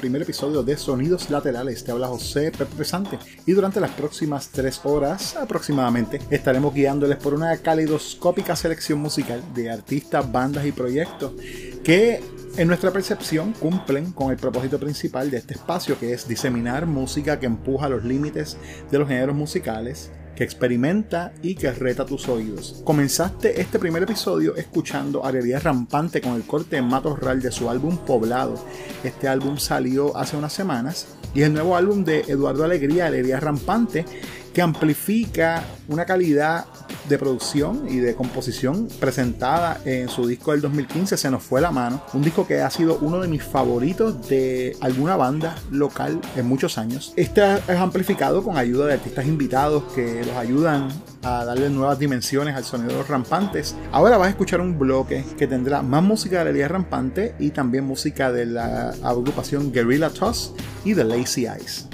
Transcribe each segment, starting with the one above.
primer episodio de Sonidos Laterales. Te habla José Pesante y durante las próximas tres horas aproximadamente estaremos guiándoles por una calidoscópica selección musical de artistas, bandas y proyectos que en nuestra percepción cumplen con el propósito principal de este espacio que es diseminar música que empuja los límites de los géneros musicales que experimenta y que reta tus oídos. Comenzaste este primer episodio escuchando Alegría Rampante con el corte matorral de su álbum Poblado. Este álbum salió hace unas semanas y el nuevo álbum de Eduardo Alegría, Alegría Rampante, que amplifica una calidad de producción y de composición presentada en su disco del 2015 Se nos fue la mano, un disco que ha sido uno de mis favoritos de alguna banda local en muchos años. Este es amplificado con ayuda de artistas invitados que los ayudan a darle nuevas dimensiones al sonido de los rampantes. Ahora vas a escuchar un bloque que tendrá más música de la rampante y también música de la agrupación Guerrilla Toss y The Lazy Eyes.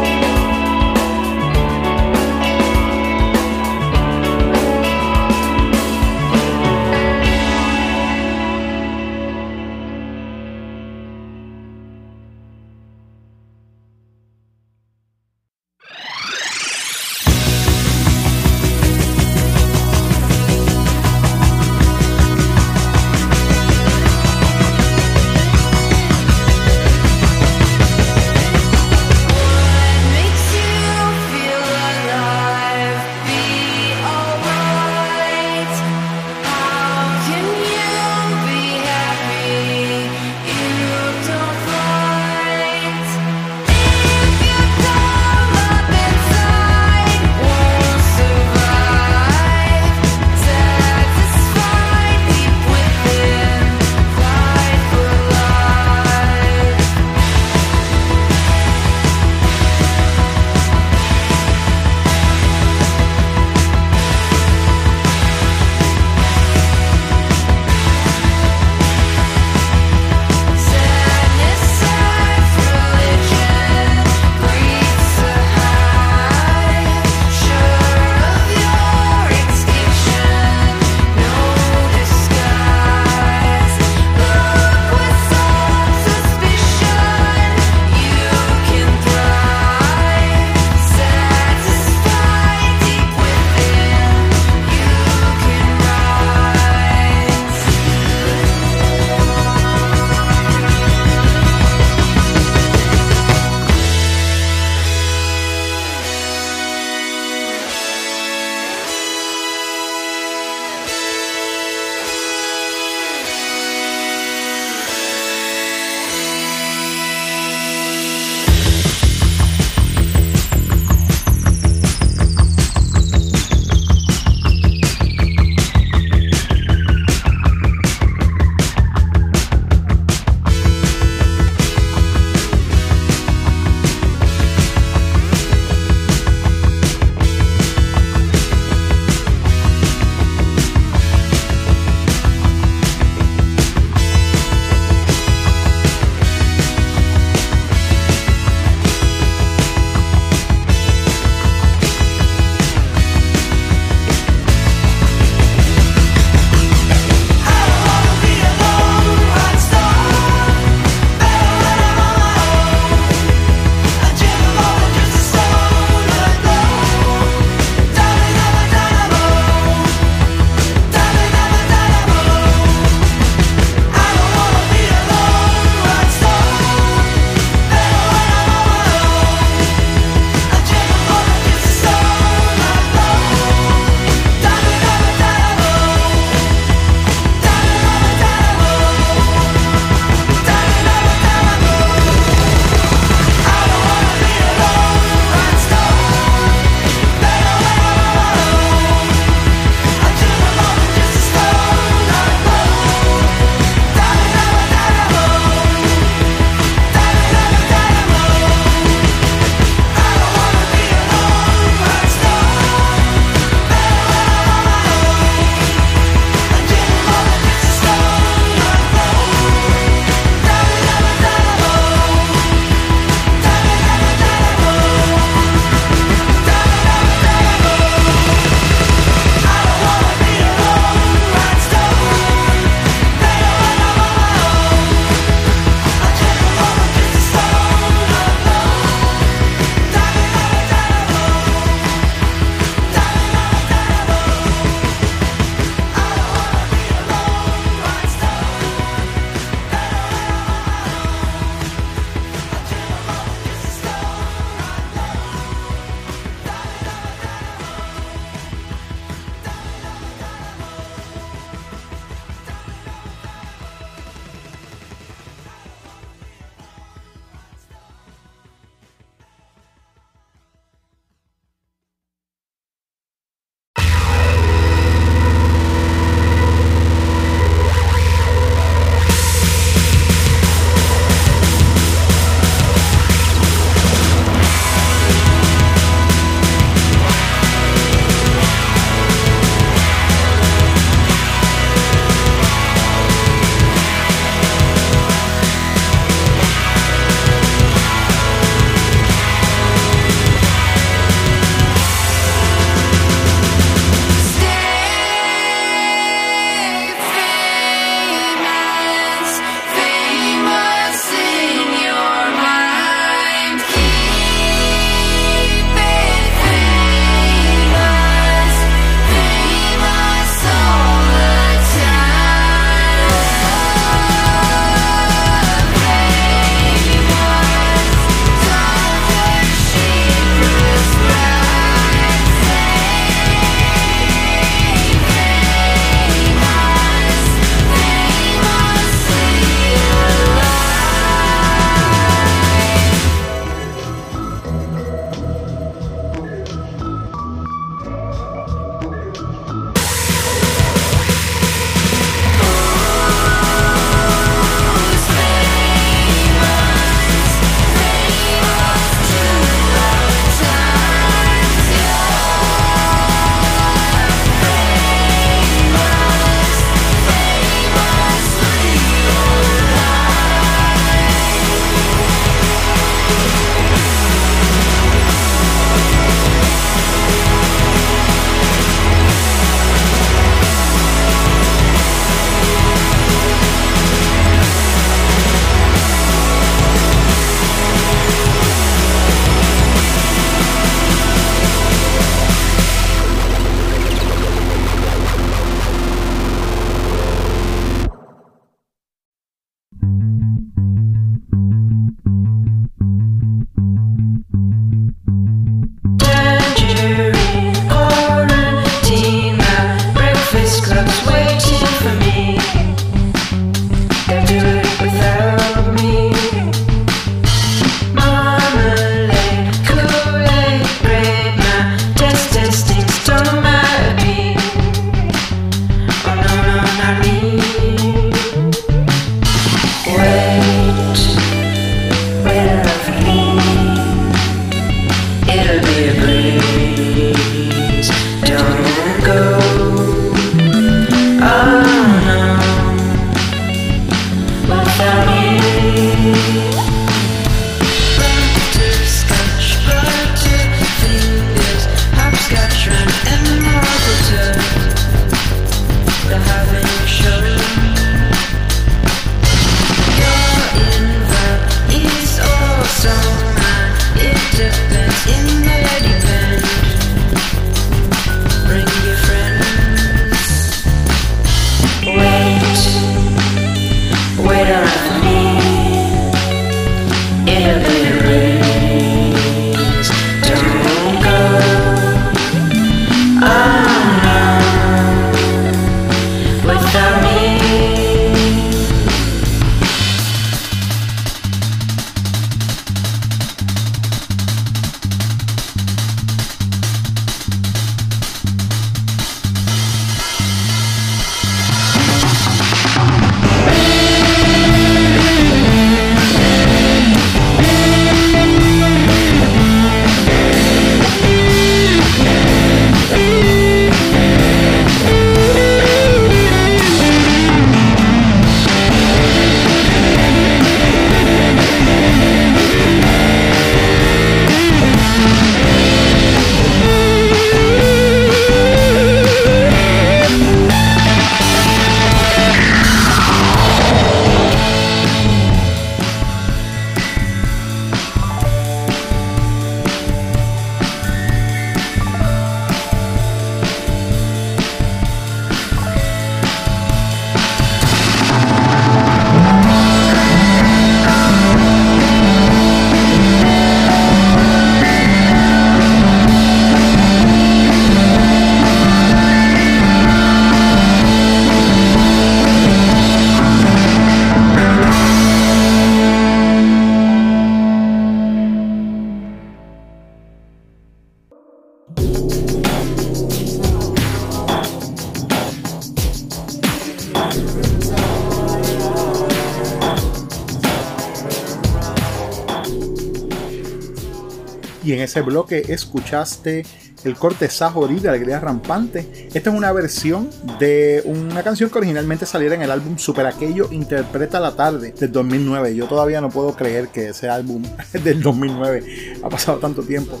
Ese bloque escuchaste el corte Sahori de Alegría Rampante. Esta es una versión de una canción que originalmente saliera en el álbum Super Aquello Interpreta la Tarde del 2009. Yo todavía no puedo creer que ese álbum del 2009 ha pasado tanto tiempo.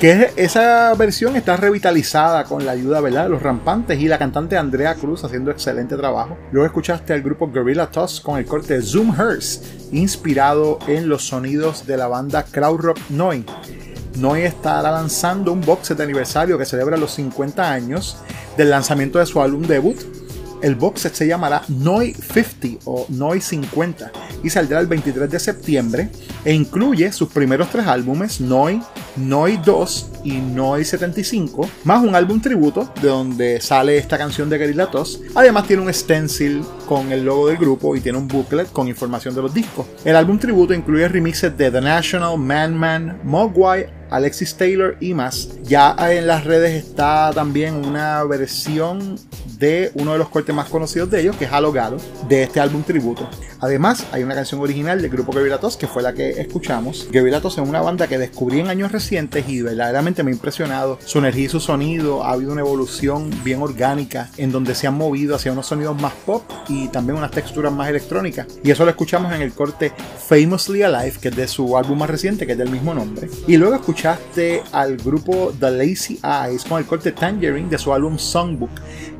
Que esa versión está revitalizada con la ayuda ¿verdad? de los rampantes y la cantante Andrea Cruz haciendo excelente trabajo. Luego escuchaste al grupo Gorilla Toss con el corte Zoom Hearse, inspirado en los sonidos de la banda Crowd Noi. Noi estará lanzando un box de aniversario que celebra los 50 años del lanzamiento de su álbum debut. El box se llamará Noi 50 o Noi 50 y saldrá el 23 de septiembre e incluye sus primeros tres álbumes, Noi, Noi 2 y Noi 75, más un álbum tributo de donde sale esta canción de Guerrilla Toss. Además tiene un stencil con el logo del grupo y tiene un booklet con información de los discos. El álbum tributo incluye remixes de The National, Man Man, Mogwai, Alexis Taylor y más. Ya en las redes está también una versión de uno de los cortes más conocidos de ellos, que es Halo de este álbum tributo. Además, hay una canción original del grupo Guerrillatos, que fue la que escuchamos. Guerrillatos es una banda que descubrí en años recientes y verdaderamente me ha impresionado su energía y su sonido. Ha habido una evolución bien orgánica en donde se han movido hacia unos sonidos más pop y también unas texturas más electrónicas. Y eso lo escuchamos en el corte Famously Alive, que es de su álbum más reciente, que es del mismo nombre. Y luego al grupo The Lazy Eyes con el corte Tangerine de su álbum Songbook,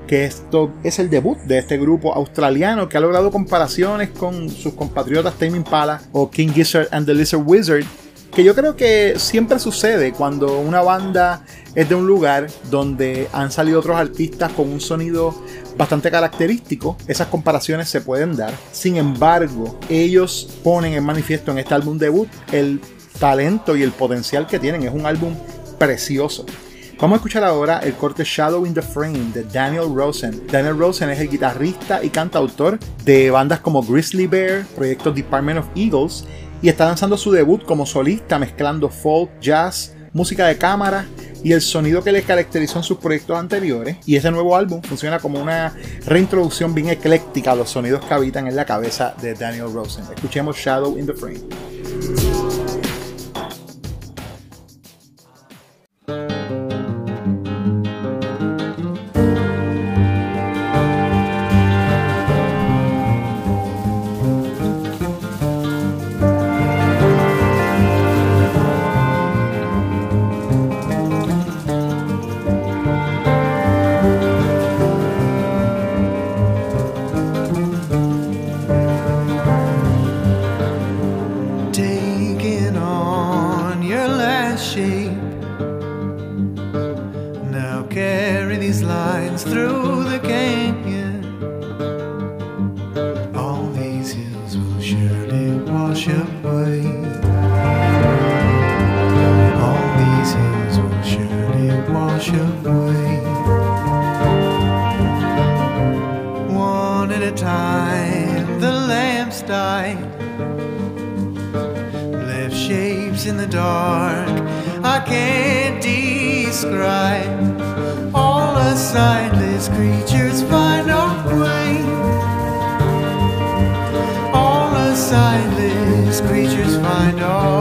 que esto es el debut de este grupo australiano que ha logrado comparaciones con sus compatriotas Tame Impala o King Gizzard and the Lizard Wizard, que yo creo que siempre sucede cuando una banda es de un lugar donde han salido otros artistas con un sonido bastante característico, esas comparaciones se pueden dar. Sin embargo, ellos ponen en manifiesto en este álbum debut el talento y el potencial que tienen. Es un álbum precioso. Vamos a escuchar ahora el corte Shadow in the Frame de Daniel Rosen. Daniel Rosen es el guitarrista y cantautor de bandas como Grizzly Bear, proyectos Department of Eagles, y está lanzando su debut como solista mezclando folk, jazz, música de cámara y el sonido que le caracterizó en sus proyectos anteriores. Y este nuevo álbum funciona como una reintroducción bien ecléctica a los sonidos que habitan en la cabeza de Daniel Rosen. Escuchemos Shadow in the Frame. wash away all these will surely wash away one at a time the lamps die. Left shapes in the dark I can't describe. All the sightless creatures know.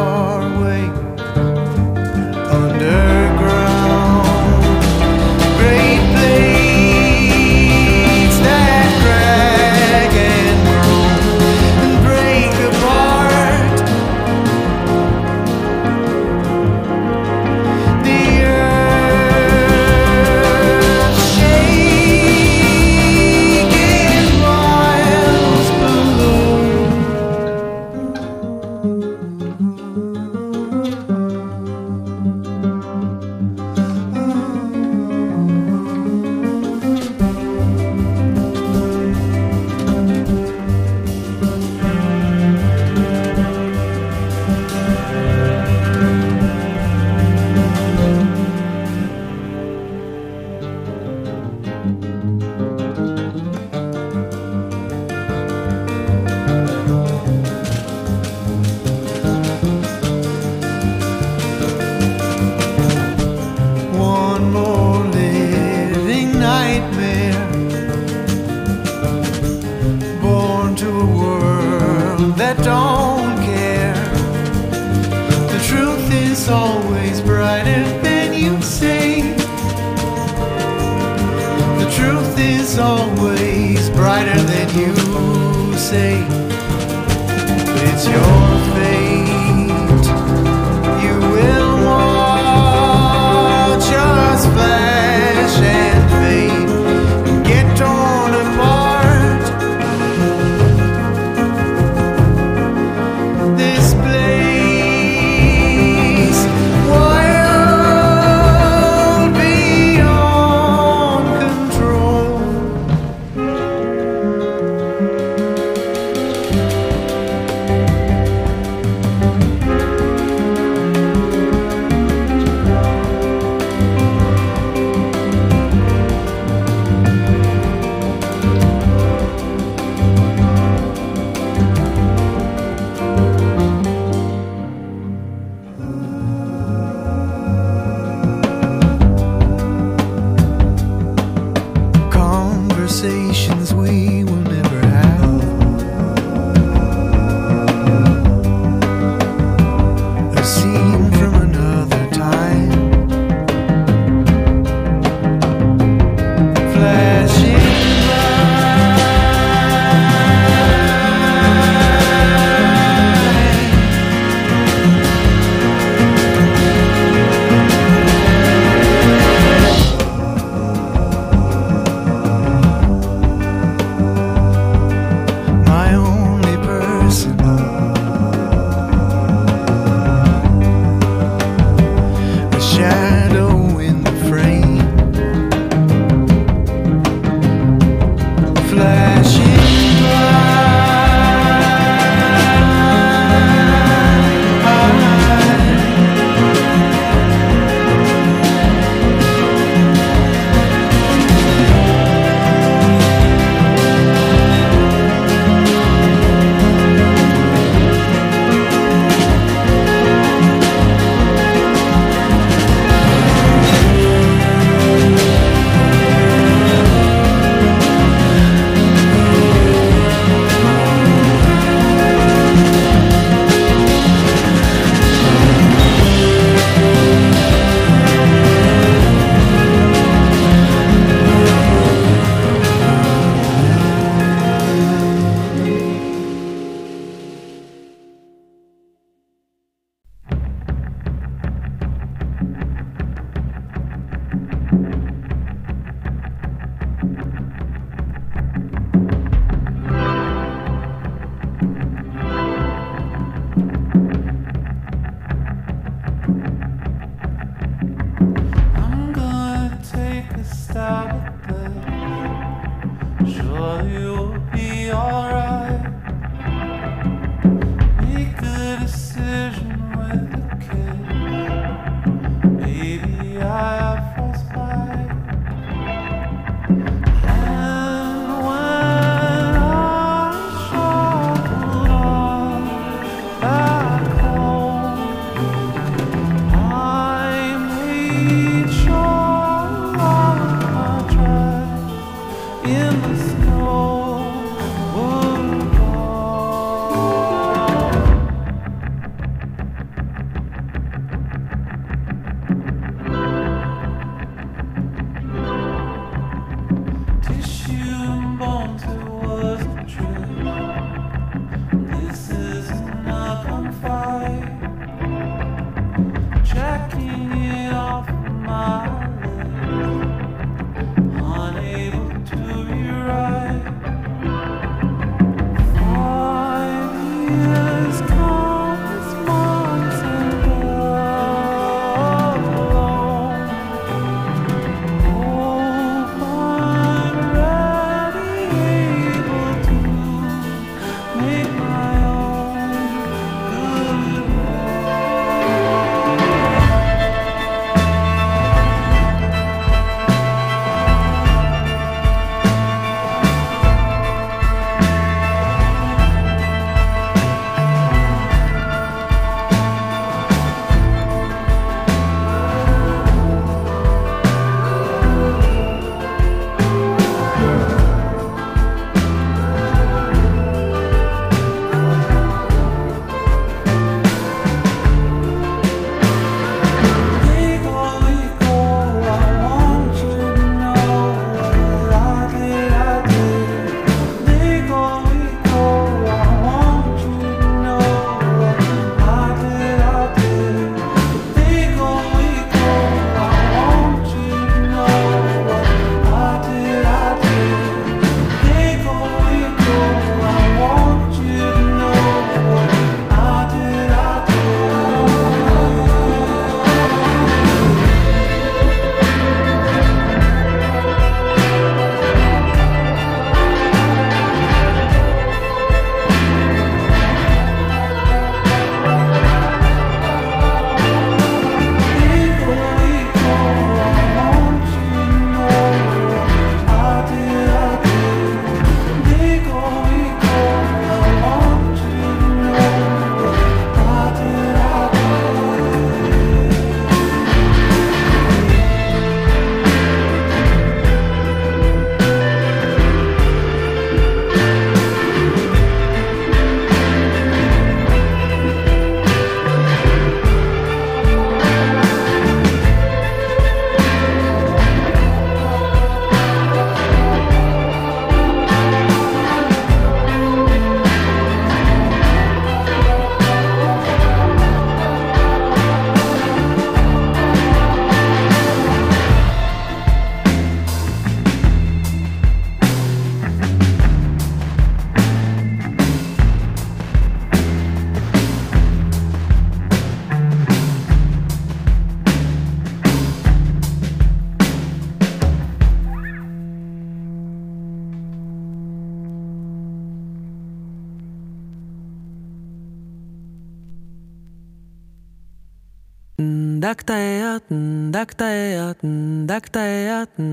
Daktayaten, Daktayaten, Daktayaten.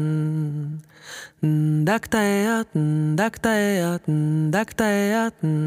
Daktayaten, Daktayaten, Daktayaten.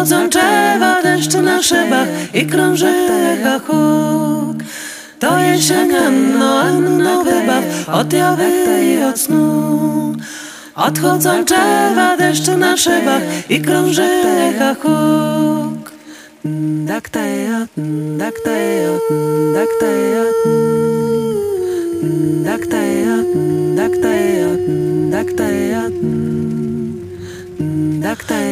Odchodzą drzewa deszczu na szybach i krąży echa huk. To jesienianno no wybaw od jawy i od snu. Odchodzą drzewa deszczu na szybach i krąży echa huk. daktaeat, daktaeat, daktaeat, daktaeat, daktaeat, daktaeat, daktaeat, Dakta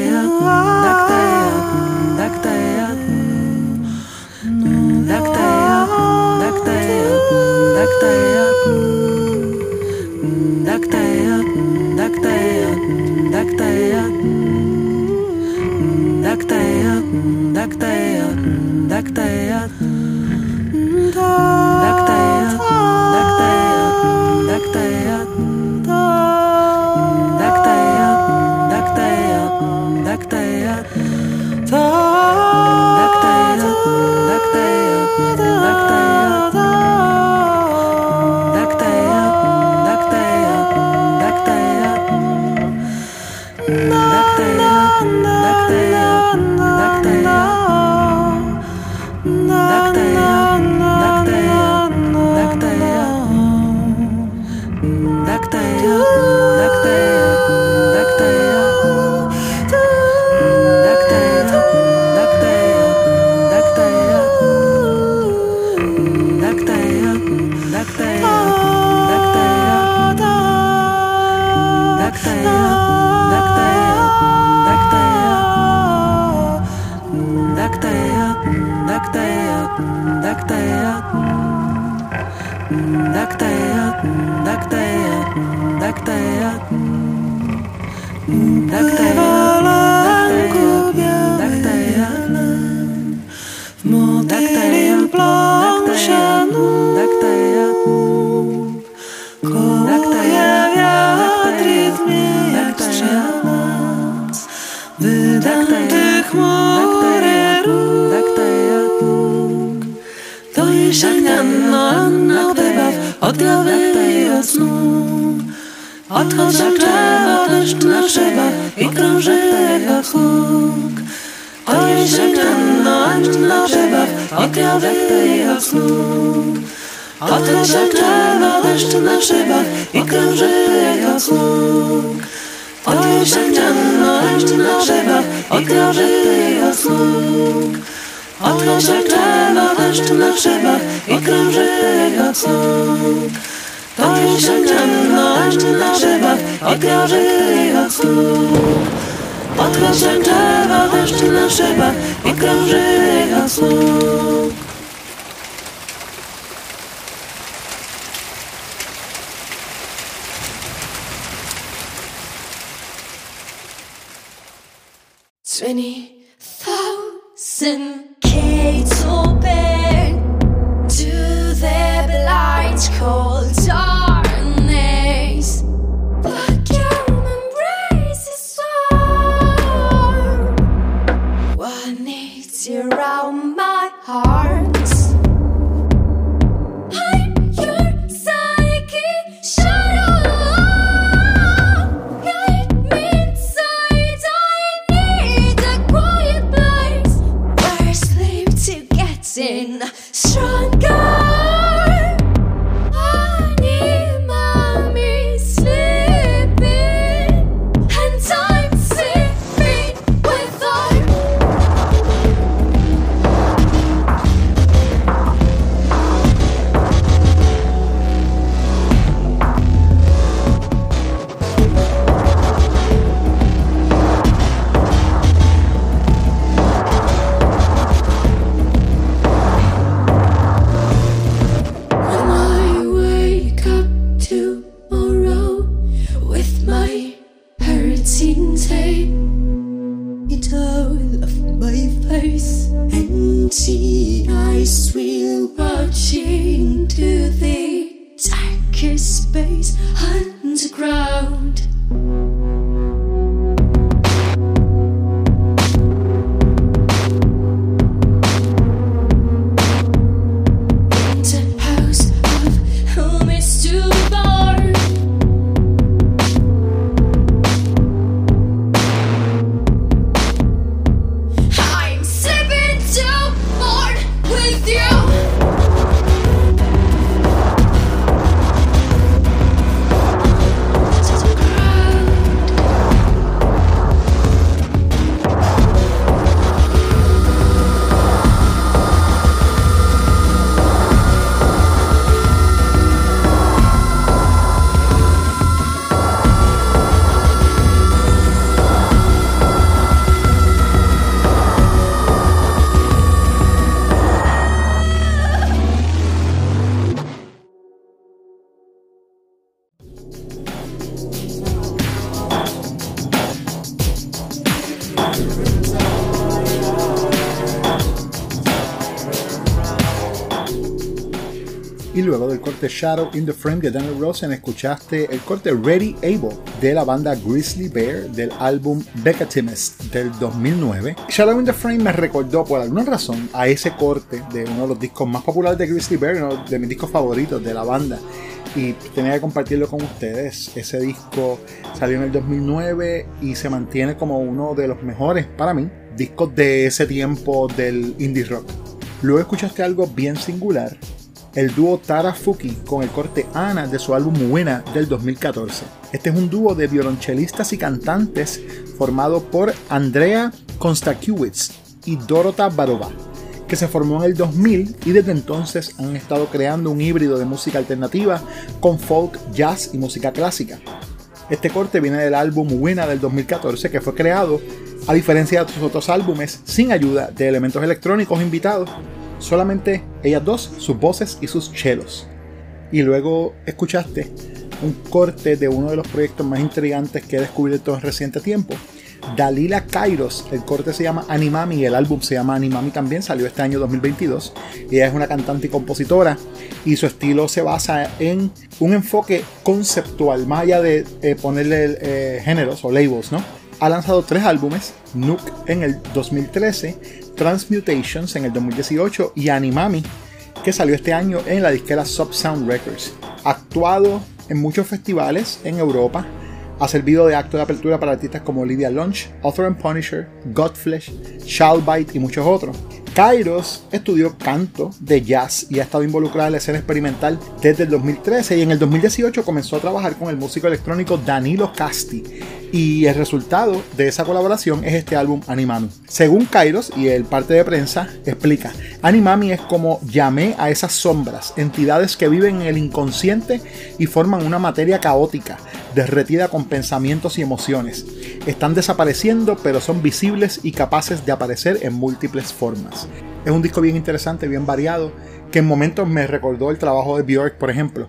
corte Shadow in the Frame de Daniel Rosen escuchaste el corte Ready Able de la banda Grizzly Bear del álbum Timmins del 2009. Shadow in the Frame me recordó por alguna razón a ese corte de uno de los discos más populares de Grizzly Bear, uno de mis discos favoritos de la banda y tenía que compartirlo con ustedes. Ese disco salió en el 2009 y se mantiene como uno de los mejores para mí discos de ese tiempo del indie rock. Luego escuchaste algo bien singular, el dúo Tara Fuki con el corte Ana de su álbum Buena del 2014. Este es un dúo de violonchelistas y cantantes formado por Andrea Konstakiewicz y Dorota Barova que se formó en el 2000 y desde entonces han estado creando un híbrido de música alternativa con folk, jazz y música clásica. Este corte viene del álbum Buena del 2014 que fue creado, a diferencia de sus otros álbumes, sin ayuda de elementos electrónicos invitados, solamente ellas dos, sus voces y sus chelos. Y luego escuchaste un corte de uno de los proyectos más intrigantes que he descubierto en reciente tiempo, Dalila Kairos. El corte se llama Animami el álbum se llama Animami también, salió este año 2022. Ella es una cantante y compositora y su estilo se basa en un enfoque conceptual, más allá de eh, ponerle eh, géneros o labels, ¿no? Ha lanzado tres álbumes, Nook en el 2013, Transmutations en el 2018 y Animami, que salió este año en la disquera Subsound Records. Ha actuado en muchos festivales en Europa, ha servido de acto de apertura para artistas como Lydia Lunch, Author and Punisher, Godflesh, Shallbite y muchos otros. Kairos estudió canto de jazz y ha estado involucrada en la escena experimental desde el 2013 y en el 2018 comenzó a trabajar con el músico electrónico Danilo Casti y el resultado de esa colaboración es este álbum Animami. Según Kairos y el parte de prensa explica, Animami es como llamé a esas sombras, entidades que viven en el inconsciente y forman una materia caótica, derretida con pensamientos y emociones. Están desapareciendo pero son visibles y capaces de aparecer en múltiples formas. Es un disco bien interesante, bien variado, que en momentos me recordó el trabajo de Björk, por ejemplo.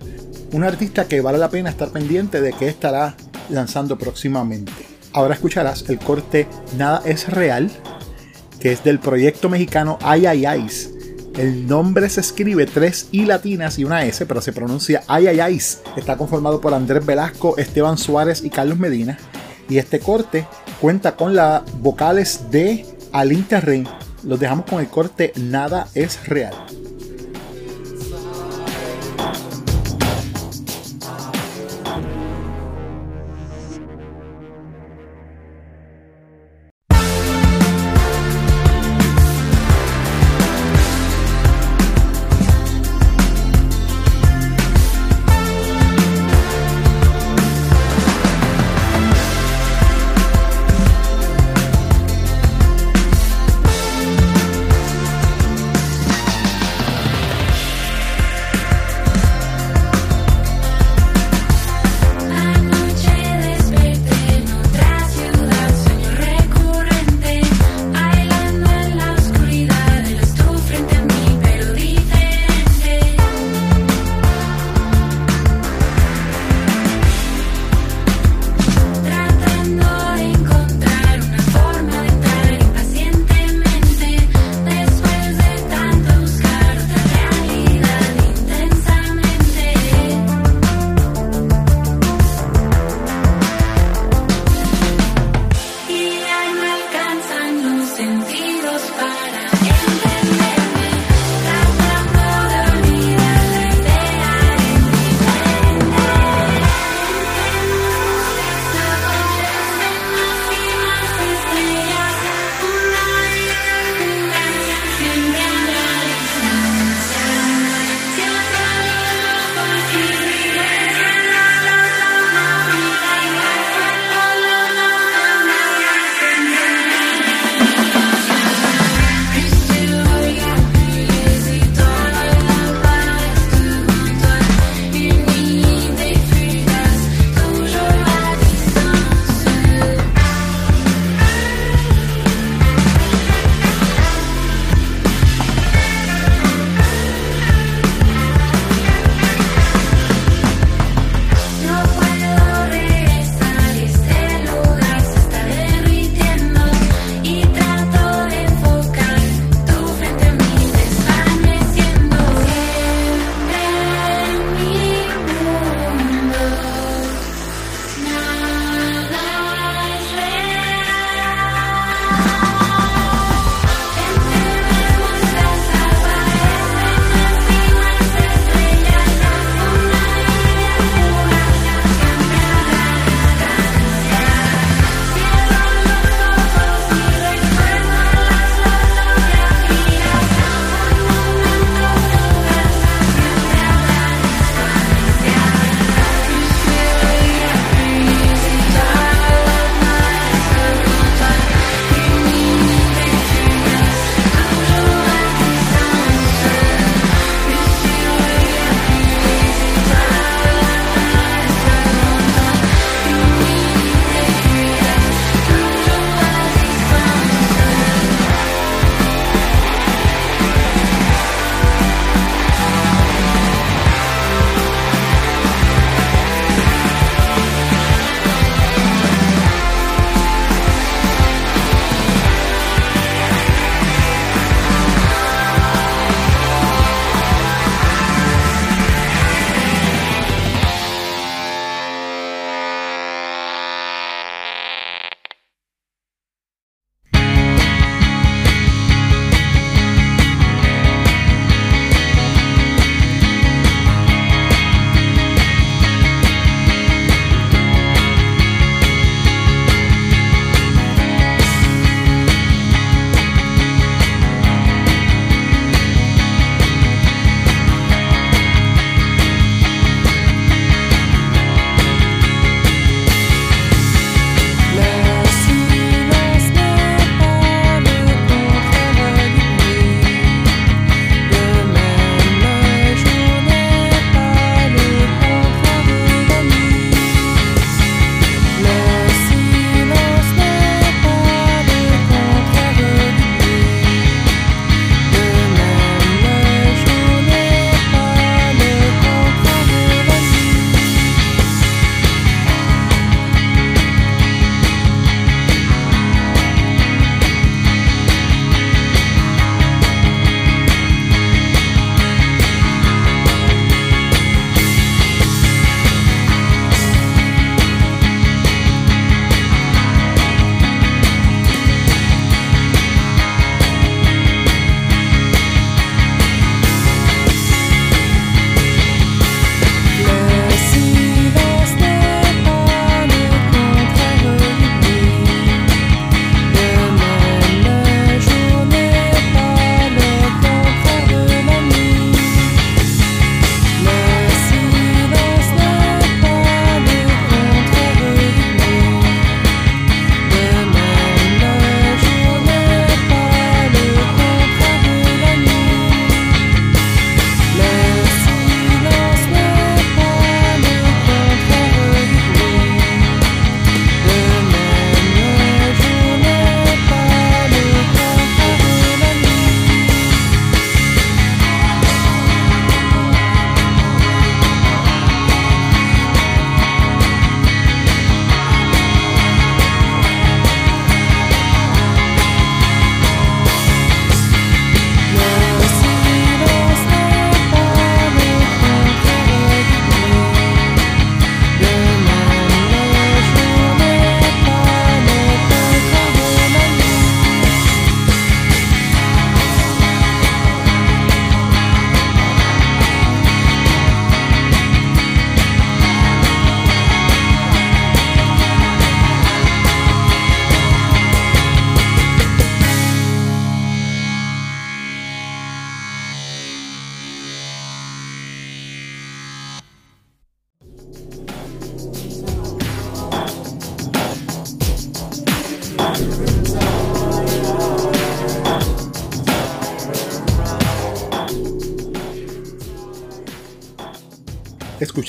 Un artista que vale la pena estar pendiente de que estará lanzando próximamente. Ahora escucharás el corte Nada es Real, que es del proyecto mexicano Ay Ay. El nombre se escribe tres I latinas y una S, pero se pronuncia Ay Ay Ay's. Está conformado por Andrés Velasco, Esteban Suárez y Carlos Medina. Y este corte cuenta con las vocales de Alin Terren. Los dejamos con el corte Nada es Real.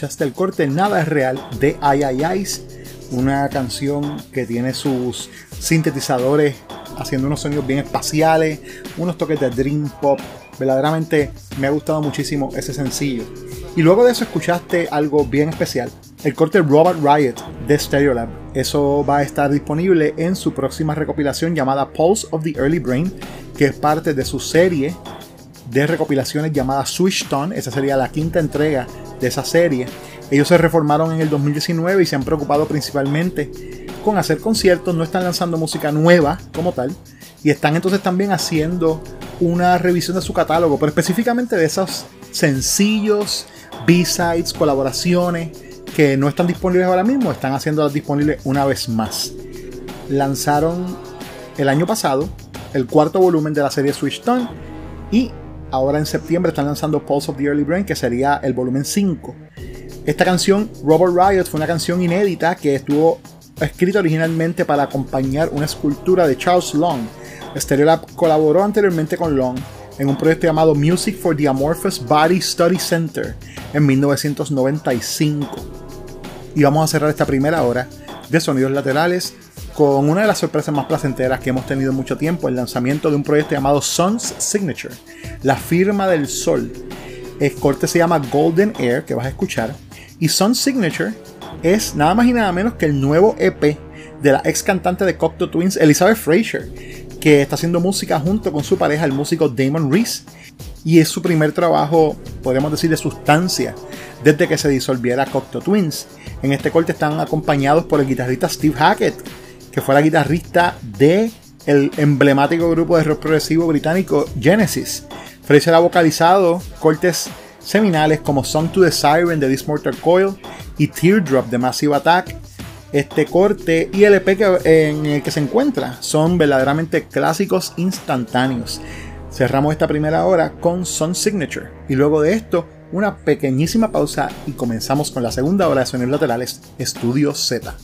Escuchaste el corte Nada es Real de Ay's, una canción que tiene sus sintetizadores haciendo unos sonidos bien espaciales, unos toques de dream pop. Verdaderamente me ha gustado muchísimo ese sencillo. Y luego de eso escuchaste algo bien especial, el corte Robot Riot de Stereolab. Eso va a estar disponible en su próxima recopilación llamada Pulse of the Early Brain, que es parte de su serie de recopilaciones llamada Switch Tone. Esa sería la quinta entrega de esa serie. Ellos se reformaron en el 2019 y se han preocupado principalmente con hacer conciertos, no están lanzando música nueva como tal, y están entonces también haciendo una revisión de su catálogo, pero específicamente de esos sencillos, B-sides, colaboraciones que no están disponibles ahora mismo, están haciéndolas disponibles una vez más. Lanzaron el año pasado el cuarto volumen de la serie Switch Tone y ahora en septiembre están lanzando Pulse of the Early Brain, que sería el volumen 5. Esta canción, Robert Riot, fue una canción inédita que estuvo escrita originalmente para acompañar una escultura de Charles Long. Stereolab colaboró anteriormente con Long en un proyecto llamado Music for the Amorphous Body Study Center en 1995. Y vamos a cerrar esta primera hora de sonidos laterales con una de las sorpresas más placenteras que hemos tenido en mucho tiempo, el lanzamiento de un proyecto llamado Sun's Signature, la firma del sol. El corte se llama Golden Air, que vas a escuchar, y Sun's Signature es nada más y nada menos que el nuevo EP de la ex cantante de Cocteau Twins, Elizabeth Fraser, que está haciendo música junto con su pareja, el músico Damon Reese, y es su primer trabajo, podemos decir, de sustancia desde que se disolviera Cocteau Twins. En este corte están acompañados por el guitarrista Steve Hackett, que fue la guitarrista de el emblemático grupo de rock progresivo británico Genesis. Fraser ha vocalizado cortes seminales como Song to the Siren de This Mortal Coil y Teardrop de Massive Attack. Este corte y el EP en el que se encuentra son verdaderamente clásicos instantáneos. Cerramos esta primera hora con Sun Signature y luego de esto una pequeñísima pausa y comenzamos con la segunda hora de sonidos laterales Estudio Z.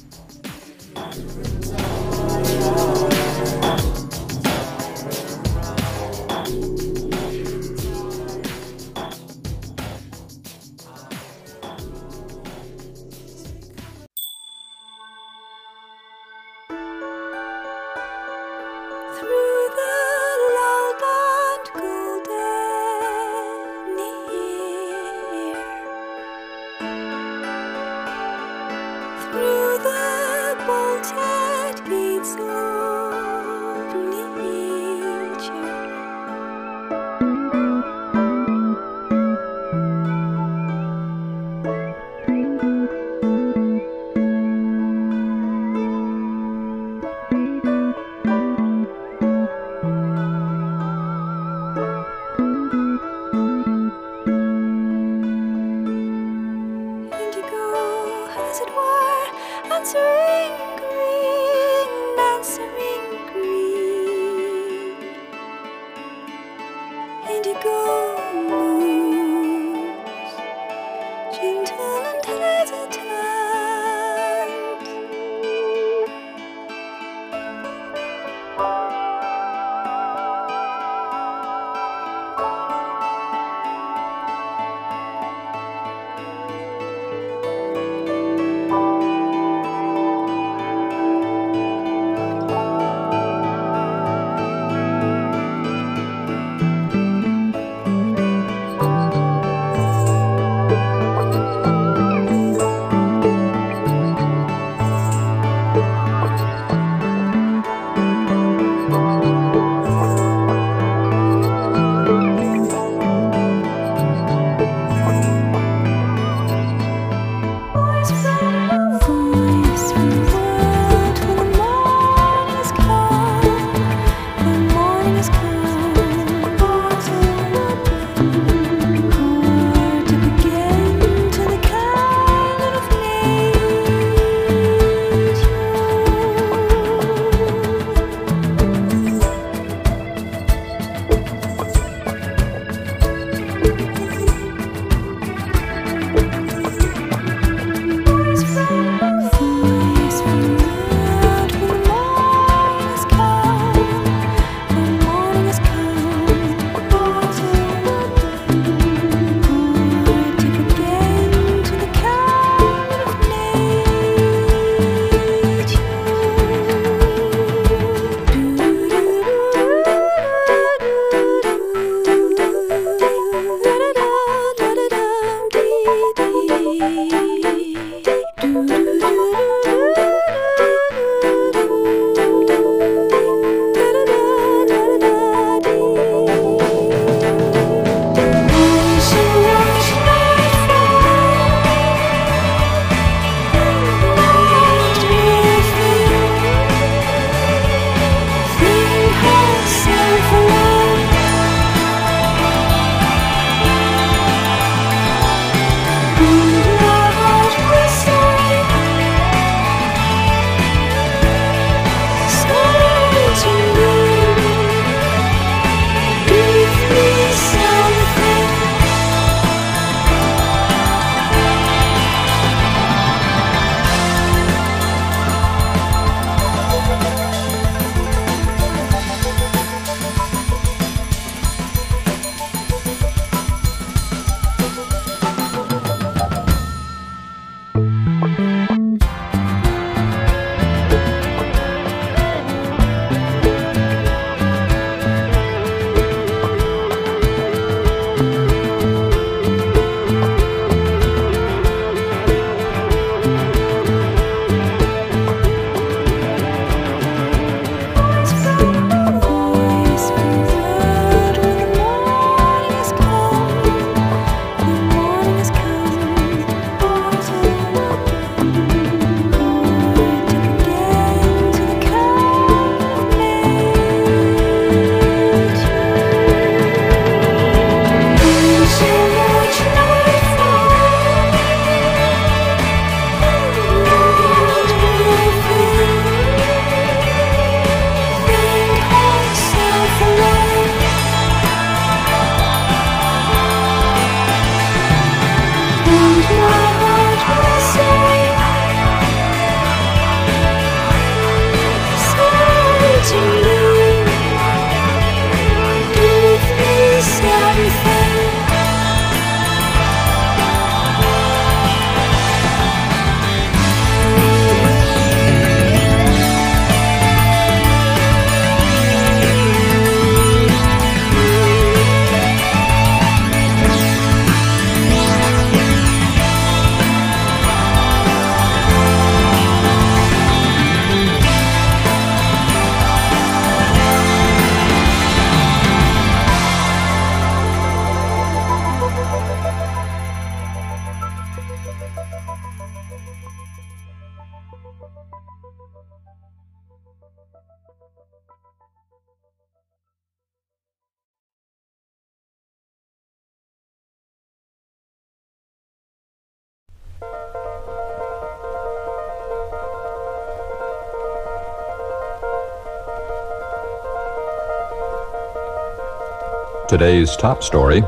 Today's top story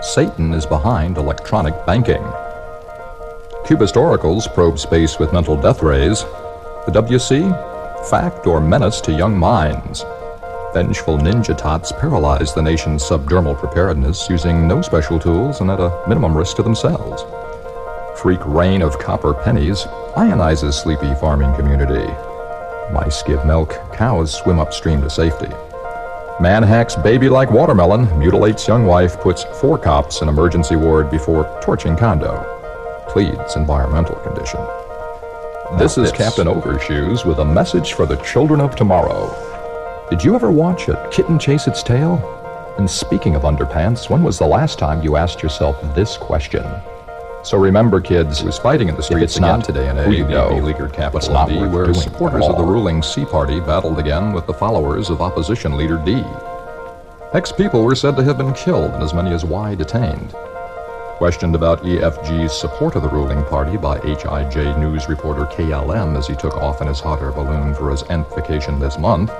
Satan is behind electronic banking. Cubist oracles probe space with mental death rays. The WC? Fact or menace to young minds? Vengeful ninja tots paralyze the nation's subdermal preparedness using no special tools and at a minimum risk to themselves. Freak rain of copper pennies ionizes sleepy farming community. Mice give milk, cows swim upstream to safety. Man hacks baby like watermelon, mutilates young wife, puts four cops in emergency ward before torching condo. Pleads environmental condition. This is Captain Overshoes with a message for the children of tomorrow. Did you ever watch a kitten chase its tail? And speaking of underpants, when was the last time you asked yourself this question? So remember, kids, who's fighting in the streets it's not today in a who you know, beleaguered capital not D, where supporters of the ruling C Party battled again with the followers of opposition leader D. X people were said to have been killed and as many as Y detained. Questioned about EFG's support of the ruling party by HIJ news reporter KLM as he took off in his hot air balloon for his nth vacation this month,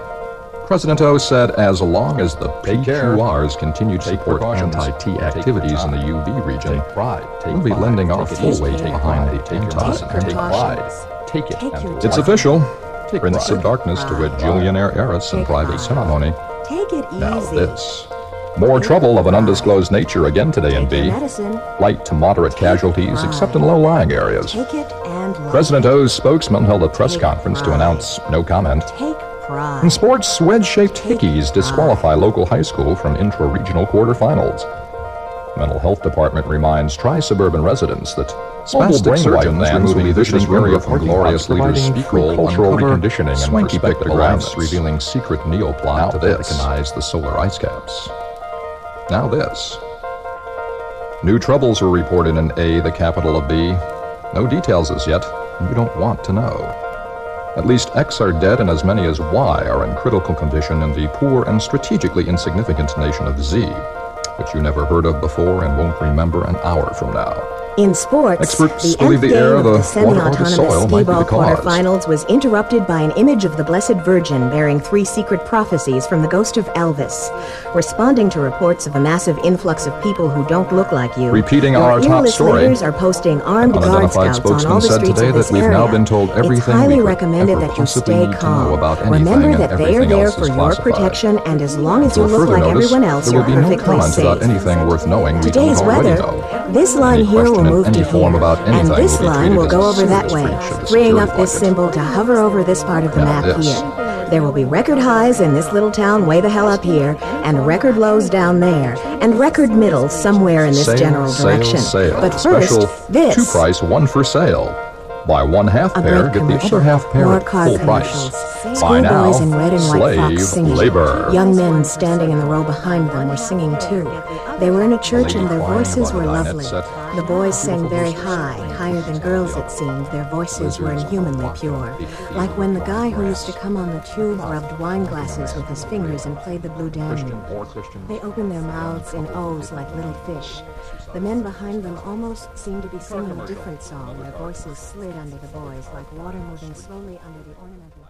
President O said as long as the PQRs continue to support anti-T activities in the UV region, we'll be lending our full weight behind the anti Take pride. Take it. It's official. Prince of Darkness to wit Julianaire heiress in private ceremony. Take it easy. Now this. More trouble of an undisclosed nature again today in B. Light to moderate casualties, except in low-lying areas. Take it and love President O's spokesman held a press conference to announce no comment. It. Pride. In sports, wedge-shaped Take hickeys disqualify local high school from intra-regional quarterfinals. Mental health department reminds tri-suburban residents that Mobile spastic brain surgeons wipes removing the visiting visiting area area from glorious leaders providing speak free will cultural uncover reconditioning and swanky perspective pictographs revealing secret neoplot Now to this. recognize the solar ice caps. Now this. New troubles were reported in A, the capital of B. No details as yet, and you don't want to know. At least X are dead and as many as Y are in critical condition in the poor and strategically insignificant nation of Z, which you never heard of before and won't remember an hour from now. In sports, Experts the believe the air, game the of the the semi-autonomous soil might be skee-ball quarterfinals was interrupted by an image of the Blessed Virgin bearing three secret prophecies from the ghost of Elvis. Responding to reports of a massive influx of people who don't look like you, Repeating our top story, leaders are posting armed guard scouts on all the said streets today of this that we've area. now been told everything it's highly recommended that you stay calm. about Remember that they are there for your protection, and as long as you look like notice, everyone else, there you're will be no perfectly comments safe. about anything worth knowing we Today's weather. know. This line here will move to form here, about and this line will go over that way, freeing up this symbol to hover over this part of the map here. There will be record highs in this little town way the hell up here, and record lows down there, and record middles somewhere in this sale, general sale, direction. Sale. But Special first, this. two price, one for sale. Buy one half pair, get the other half pair at full price. Buy now, in red and white slave singing. labor. Young men standing in the row behind them were singing too. They were in a church and their voices were lovely. The boys sang very high, higher than girls it seemed. Their voices were inhumanly pure. Like when the guy who used to come on the tube rubbed wine glasses with his fingers and played the Blue Danube. They opened their mouths in O's like little fish. The men behind them almost seemed to be singing a different song. Their voices slid under the boys like water moving slowly under the ornamental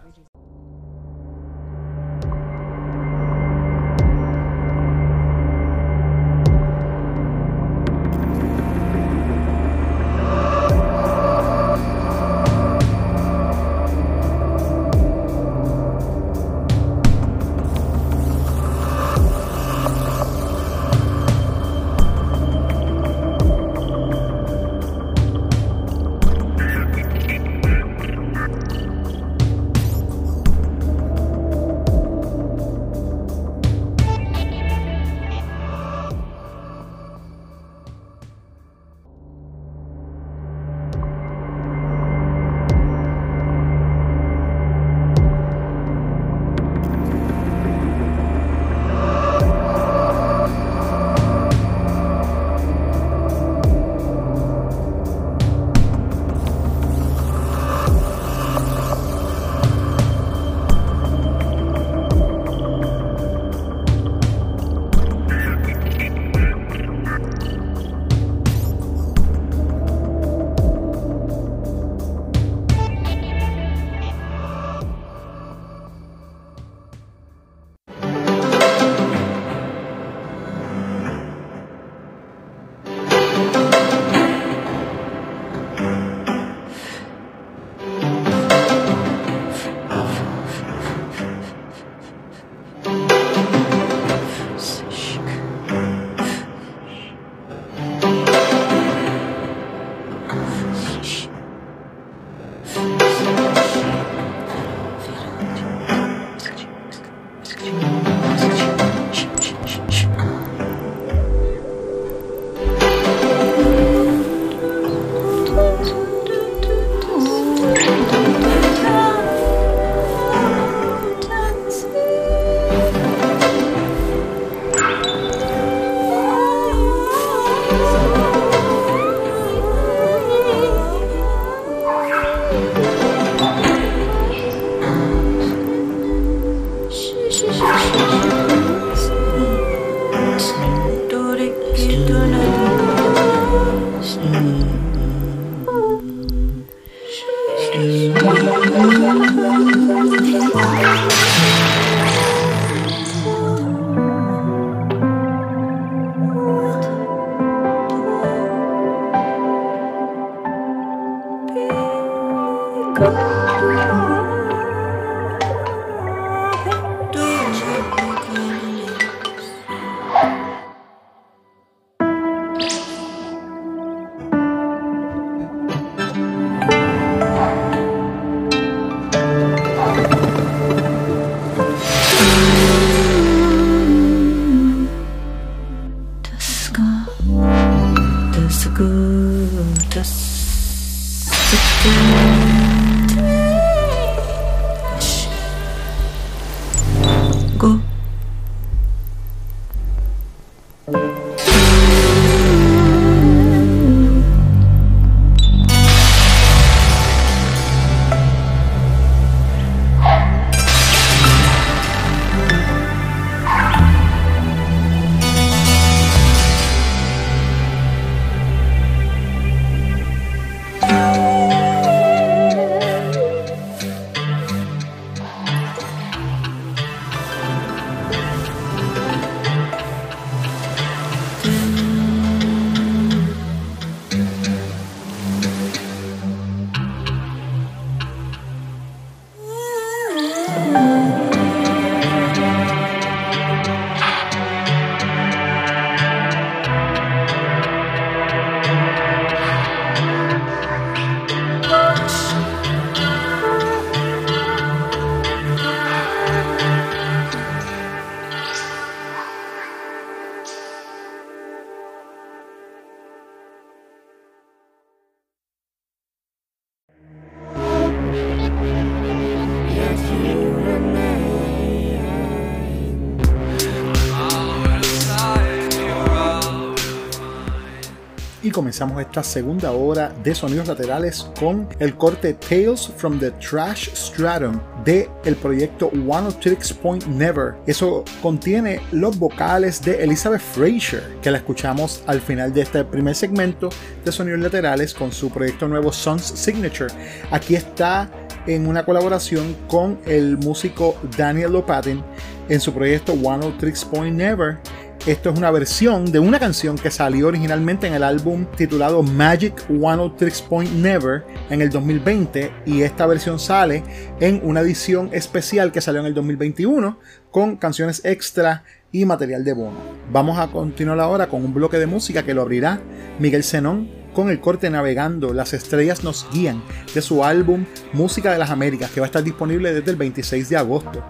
comenzamos esta segunda hora de sonidos laterales con el corte Tales from the Trash Stratum de el proyecto One of Tricks Point Never. Eso contiene los vocales de Elizabeth Fraser, que la escuchamos al final de este primer segmento de sonidos laterales con su proyecto nuevo Sons Signature. Aquí está en una colaboración con el músico Daniel Lopatin en su proyecto One of Tricks Point Never. Esto es una versión de una canción que salió originalmente en el álbum titulado Magic One of Tricks Point Never en el 2020 y esta versión sale en una edición especial que salió en el 2021 con canciones extra y material de bono. Vamos a continuar ahora con un bloque de música que lo abrirá Miguel Zenón con el corte Navegando, las estrellas nos guían de su álbum Música de las Américas que va a estar disponible desde el 26 de agosto.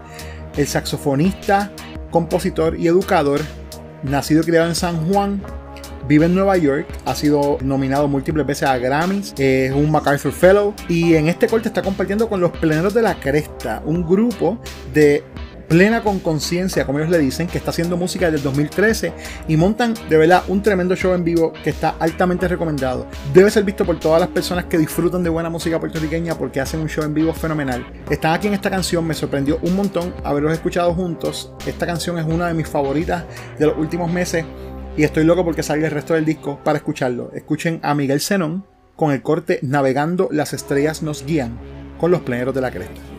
El saxofonista, compositor y educador nacido y criado en San Juan, vive en Nueva York, ha sido nominado múltiples veces a Grammys, es un MacArthur Fellow y en este corte está compartiendo con los Pleneros de la Cresta, un grupo de plena con conciencia, como ellos le dicen, que está haciendo música desde el 2013 y montan de verdad un tremendo show en vivo que está altamente recomendado. Debe ser visto por todas las personas que disfrutan de buena música puertorriqueña porque hacen un show en vivo fenomenal. Están aquí en esta canción, me sorprendió un montón haberlos escuchado juntos. Esta canción es una de mis favoritas de los últimos meses y estoy loco porque salga el resto del disco para escucharlo. Escuchen a Miguel Zenón con el corte Navegando las estrellas nos guían con los pleneros de la cresta.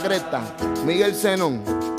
Cresta, Miguel Zenón.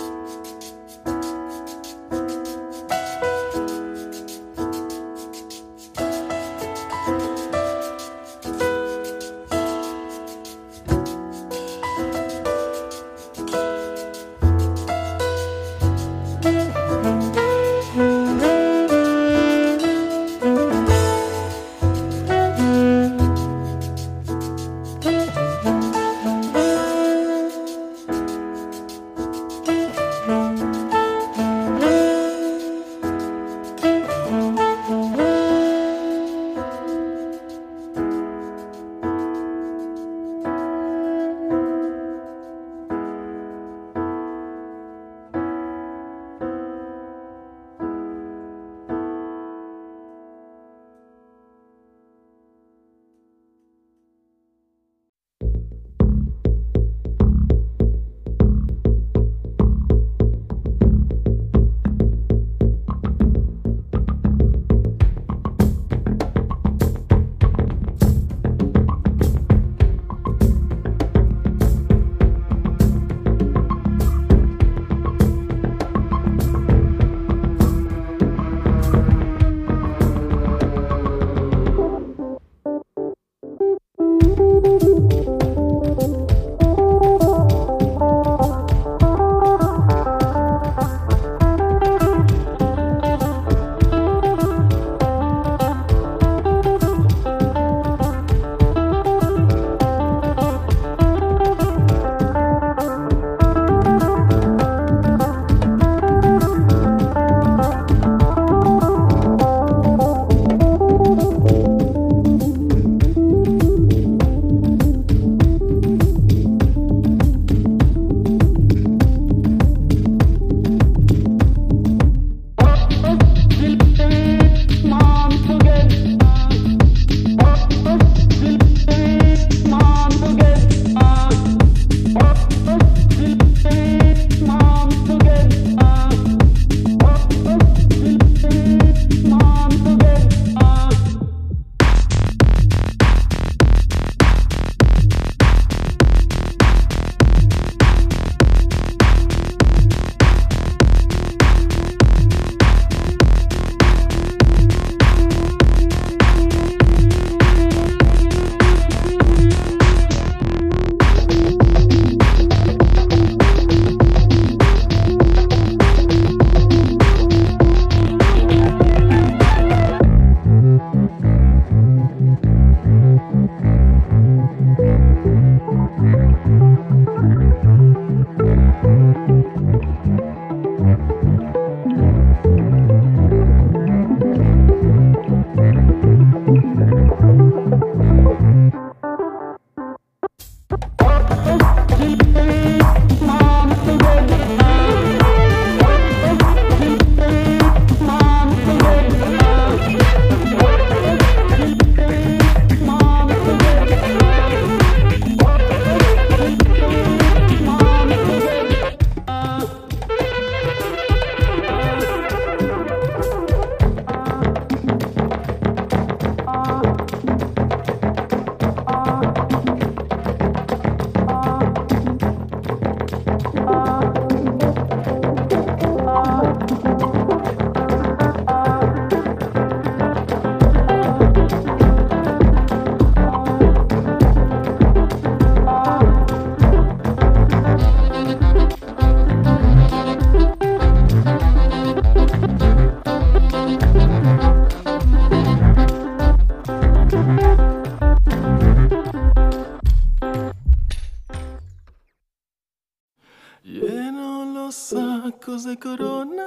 de corona.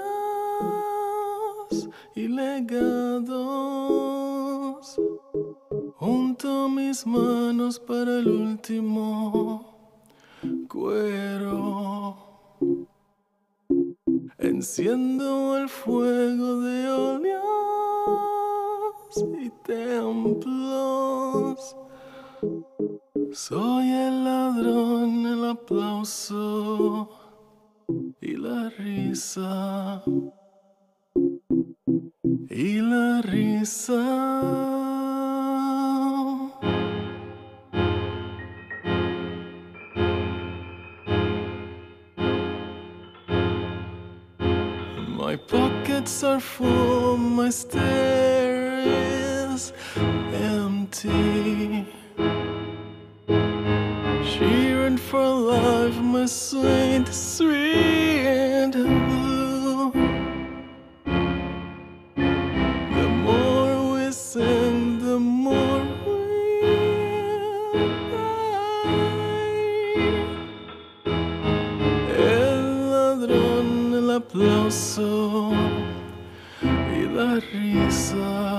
Илариса, risa. My pockets are full, my stare is empty for life, my sweet, sweet blue. The more we sing, the more we die. El ladrón, el aplauso y la risa.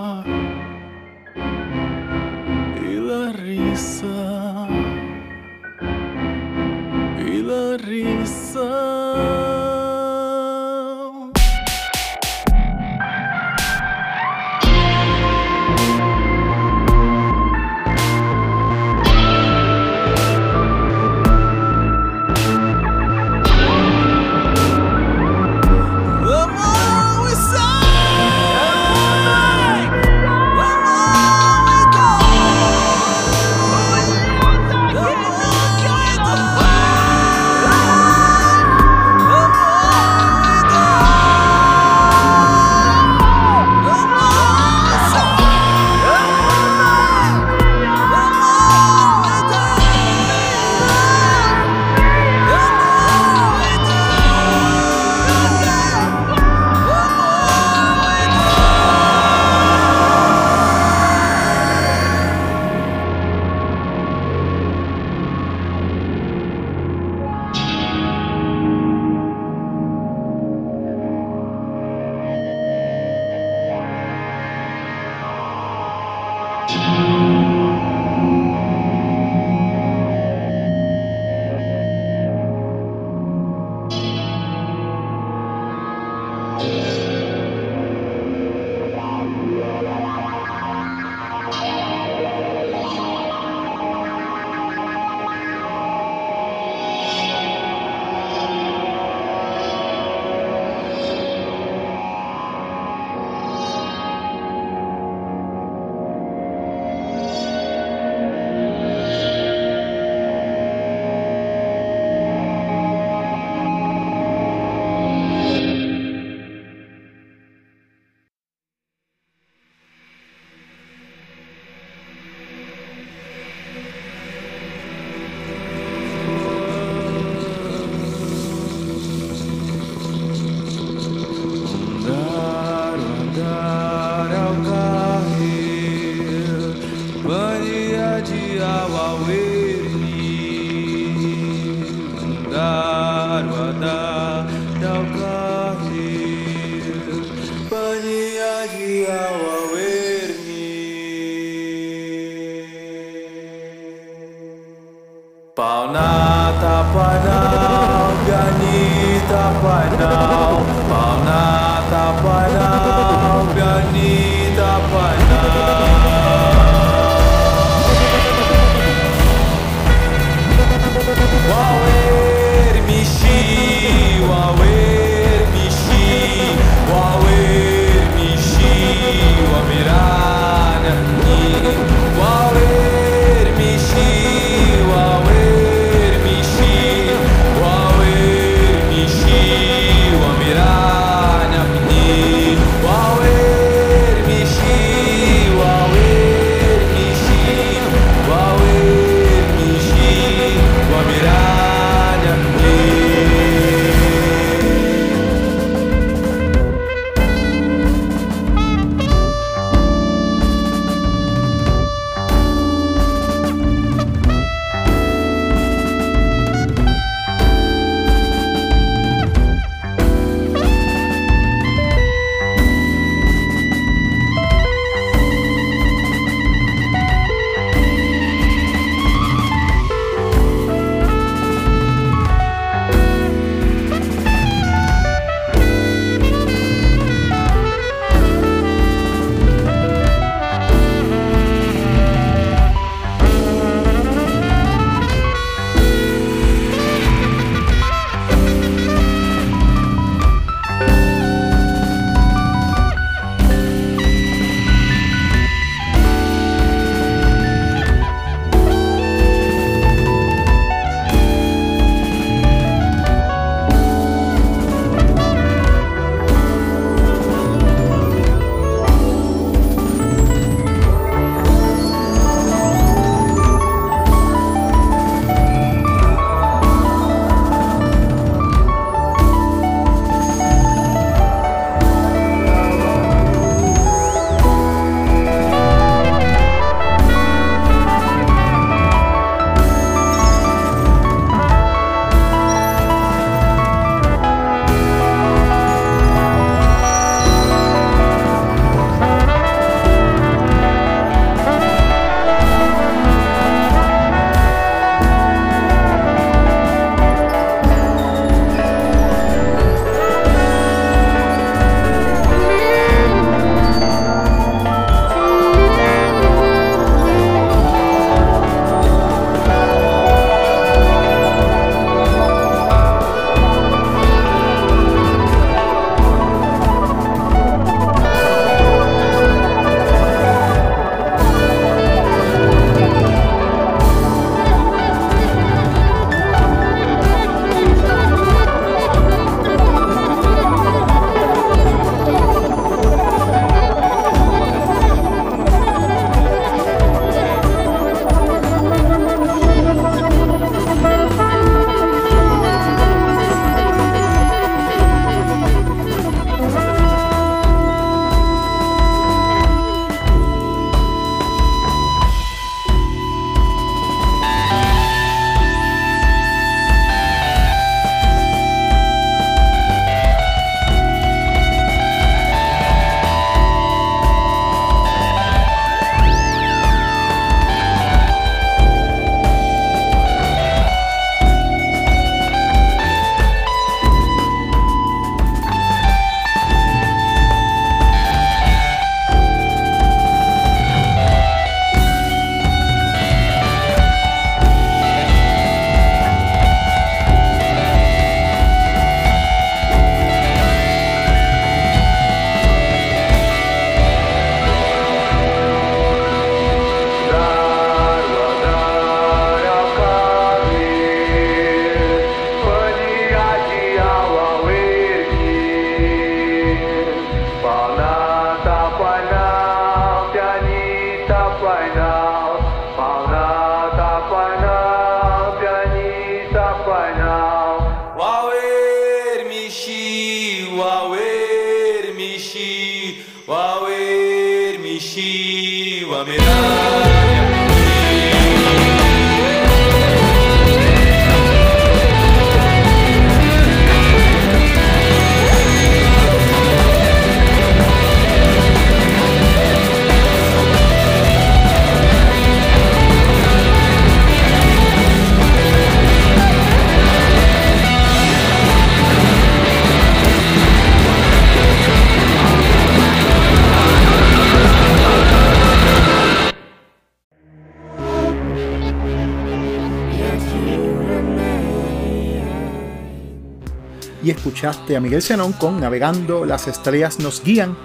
Escuchaste a Miguel Zenón con Navegando, las estrellas nos guían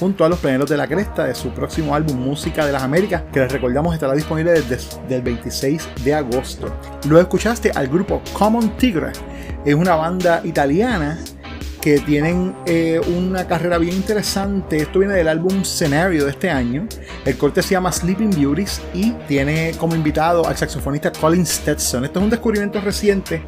junto a los planeros de la cresta de su próximo álbum Música de las Américas que les recordamos estará disponible desde el 26 de agosto. Luego escuchaste al grupo Common Tigre, es una banda italiana que tienen eh, una carrera bien interesante. Esto viene del álbum Scenario de este año. El corte se llama Sleeping Beauties y tiene como invitado al saxofonista Colin Stetson. Esto es un descubrimiento reciente,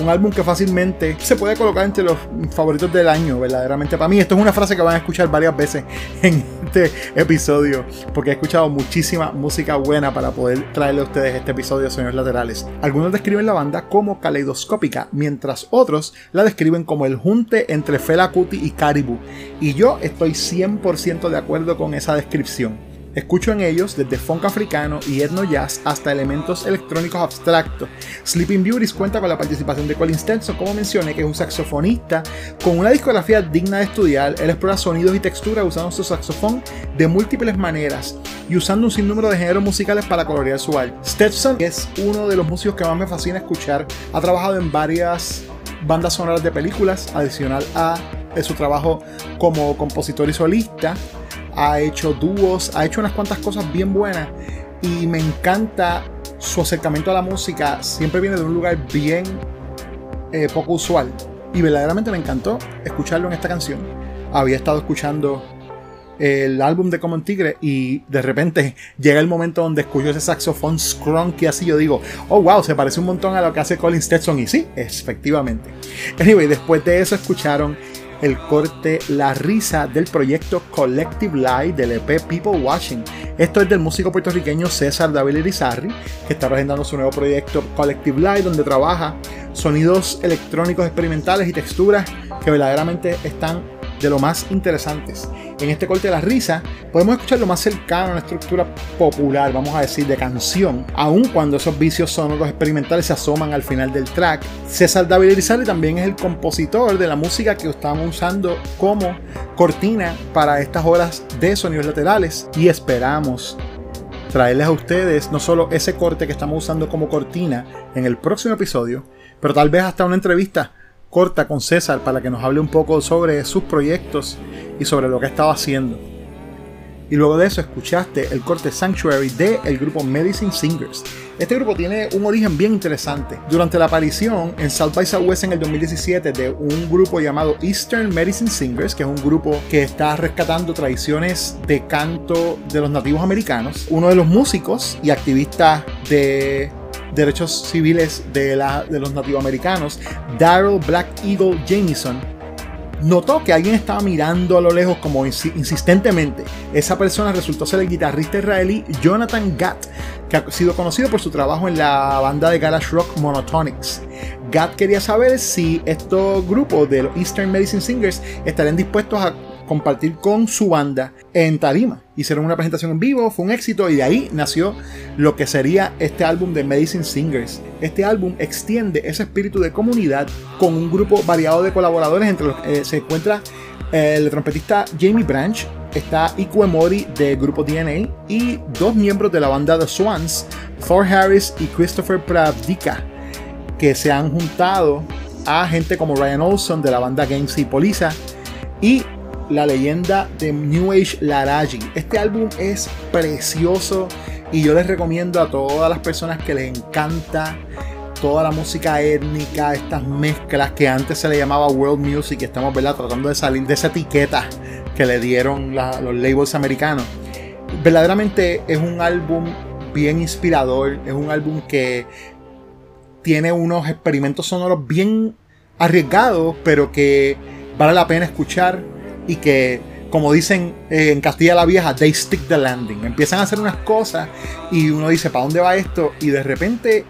un álbum que fácilmente se puede colocar entre los favoritos del año, verdaderamente. Para mí, esto es una frase que van a escuchar varias veces en este episodio, porque he escuchado muchísima música buena para poder traerle a ustedes este episodio Sonidos Laterales. Algunos describen la banda como caleidoscópica, mientras otros la describen como el junte entre Fela Kuti y Caribou, y yo estoy 100% de acuerdo con esa descripción. Escucho en ellos desde funk africano y etno jazz hasta elementos electrónicos abstractos. Sleeping Beauties cuenta con la participación de Colin Stenson, como mencioné, que es un saxofonista con una discografía digna de estudiar. Él explora sonidos y texturas usando su saxofón de múltiples maneras y usando un sinnúmero de géneros musicales para colorear su arte. Stetson es uno de los músicos que más me fascina escuchar. Ha trabajado en varias bandas sonoras de películas, adicional a su trabajo como compositor y solista ha hecho dúos, ha hecho unas cuantas cosas bien buenas y me encanta su acercamiento a la música, siempre viene de un lugar bien eh, poco usual y verdaderamente me encantó escucharlo en esta canción. Había estado escuchando el álbum de Common Tigre y de repente llega el momento donde escucho ese saxofón scrunky así yo digo, oh wow, se parece un montón a lo que hace Colin Stetson y sí, efectivamente. Anyway, después de eso escucharon el corte La Risa del proyecto Collective Lie del EP People Watching. Esto es del músico puertorriqueño César David Irizarry, que está presentando su nuevo proyecto Collective Lie, donde trabaja sonidos electrónicos experimentales y texturas que verdaderamente están de lo más interesantes. En este corte de la risa podemos escuchar lo más cercano a una estructura popular, vamos a decir, de canción, aun cuando esos vicios sonoros experimentales se asoman al final del track. César David Irizarry también es el compositor de la música que estamos usando como cortina para estas horas de sonidos laterales y esperamos traerles a ustedes no solo ese corte que estamos usando como cortina en el próximo episodio, pero tal vez hasta una entrevista corta con César para que nos hable un poco sobre sus proyectos y sobre lo que estaba haciendo. Y luego de eso escuchaste el corte Sanctuary de el grupo Medicine Singers. Este grupo tiene un origen bien interesante. Durante la aparición en South by Southwest en el 2017 de un grupo llamado Eastern Medicine Singers, que es un grupo que está rescatando tradiciones de canto de los nativos americanos, uno de los músicos y activistas de derechos civiles de, la, de los nativoamericanos, Daryl Black Eagle Jamison, notó que alguien estaba mirando a lo lejos como insistentemente. Esa persona resultó ser el guitarrista israelí Jonathan Gatt, que ha sido conocido por su trabajo en la banda de garage rock Monotonics. Gatt quería saber si estos grupos de los Eastern Medicine Singers estarían dispuestos a compartir con su banda en Tarima. Hicieron una presentación en vivo, fue un éxito y de ahí nació lo que sería este álbum de Medicine Singers. Este álbum extiende ese espíritu de comunidad con un grupo variado de colaboradores entre los que eh, se encuentra el trompetista Jamie Branch, está Iku Emori del grupo DNA y dos miembros de la banda The Swans, Thor Harris y Christopher Pravdika, que se han juntado a gente como Ryan Olson de la banda Games y Polisa y la leyenda de New Age Laraji. Este álbum es precioso y yo les recomiendo a todas las personas que les encanta toda la música étnica, estas mezclas que antes se le llamaba world music, estamos ¿verdad? tratando de salir de esa etiqueta que le dieron los labels americanos. Verdaderamente es un álbum bien inspirador, es un álbum que tiene unos experimentos sonoros bien arriesgados, pero que vale la pena escuchar y que como dicen en Castilla la Vieja, they stick the landing. Empiezan a hacer unas cosas y uno dice, ¿para dónde va esto? Y de repente,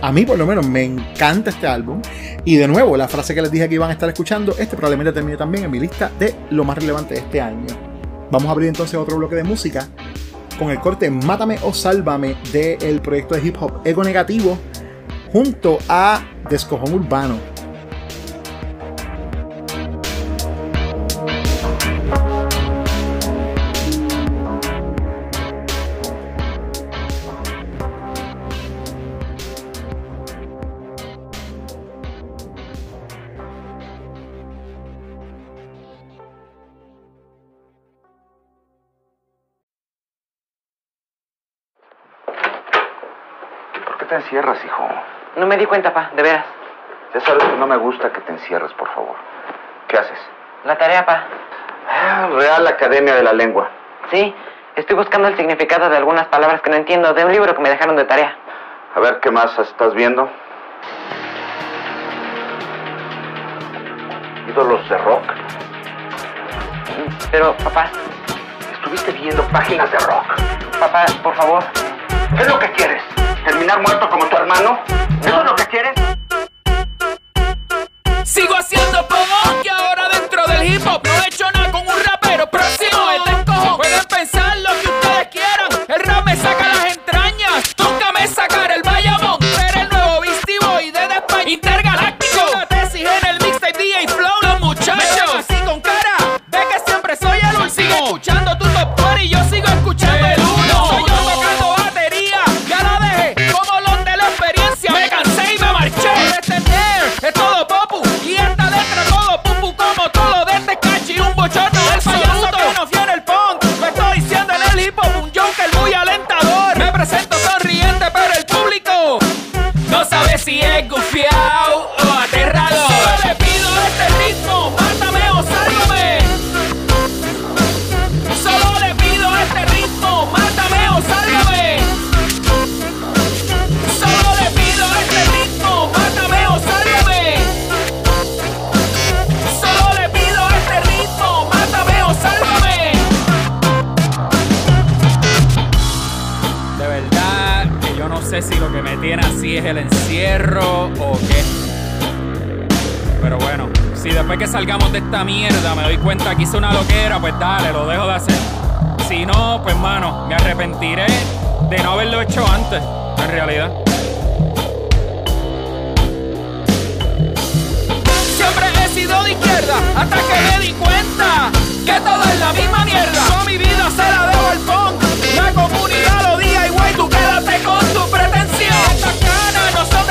a mí por lo menos me encanta este álbum. Y de nuevo, la frase que les dije que iban a estar escuchando, este probablemente termine también en mi lista de lo más relevante de este año. Vamos a abrir entonces otro bloque de música con el corte Mátame o Sálvame del proyecto de hip hop Ego Negativo junto a Descojón Urbano. Me di cuenta, pa, de veras. Ya sabes que no me gusta que te encierres, por favor. ¿Qué haces? La tarea, pa. Ah, Real Academia de la Lengua. Sí, estoy buscando el significado de algunas palabras que no entiendo de un libro que me dejaron de tarea. A ver, ¿qué más estás viendo? Ídolos de rock. Pero, papá, Estuviste viendo páginas de rock. papá, por favor. ¿Qué es lo que quieres? ¿Terminar muerto como tu hermano? ¿Eso es lo que quieres? Sigo haciendo pop y ahora dentro del hip hop no he hecho nada con un rapero próximo este encojo. Pueden pensar lo que ustedes quieran, el rap me saca las entrañas, nunca me sacará el Bayamón. Pero el nuevo Beastie Boy de España intergaláctico. Una tesis en el mixtape DJ Flow, los muchachos así con cara de que siempre soy el último. Sigo escuchando tu top 40 y yo sigo escuchando es el encierro o qué. Pero bueno, si después que salgamos de esta mierda me doy cuenta que hice una loquera, pues dale, lo dejo de hacer. Si no, pues mano, me arrepentiré de no haberlo hecho antes, en realidad. Siempre he sido de izquierda hasta que me di cuenta que todo es la misma mierda. Toda mi vida se la debo al punk. La comunidad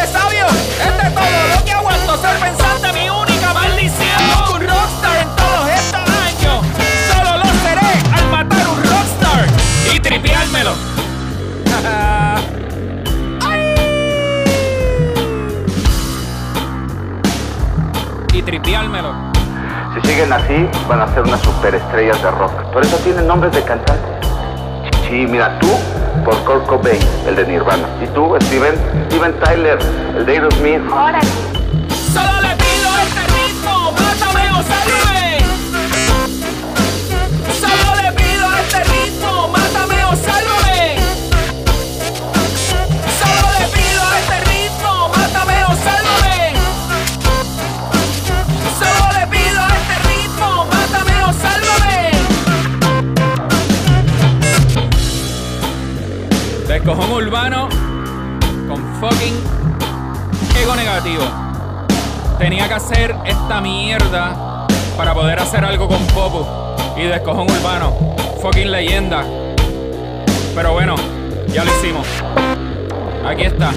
este es todo lo que aguanto. Ser pensante, mi única maldición. Un rockstar en todos estos años, solo lo seré al matar un rockstar y tripeármelo. y tripeármelo. Si siguen así, van a ser unas superestrellas de rock. Por eso tienen nombres de cantantes. Sí, mira, tú por Kurt Cobain, el de Nirvana. Y tú, Steven, Steven Tyler, el de Aerosmith. Solo le pido este ritmo, mátame o sálvame. Descojón urbano con fucking ego negativo. Tenía que hacer esta mierda para poder hacer algo con Popo y descojón urbano. Fucking leyenda. Pero bueno, ya lo hicimos. Aquí está.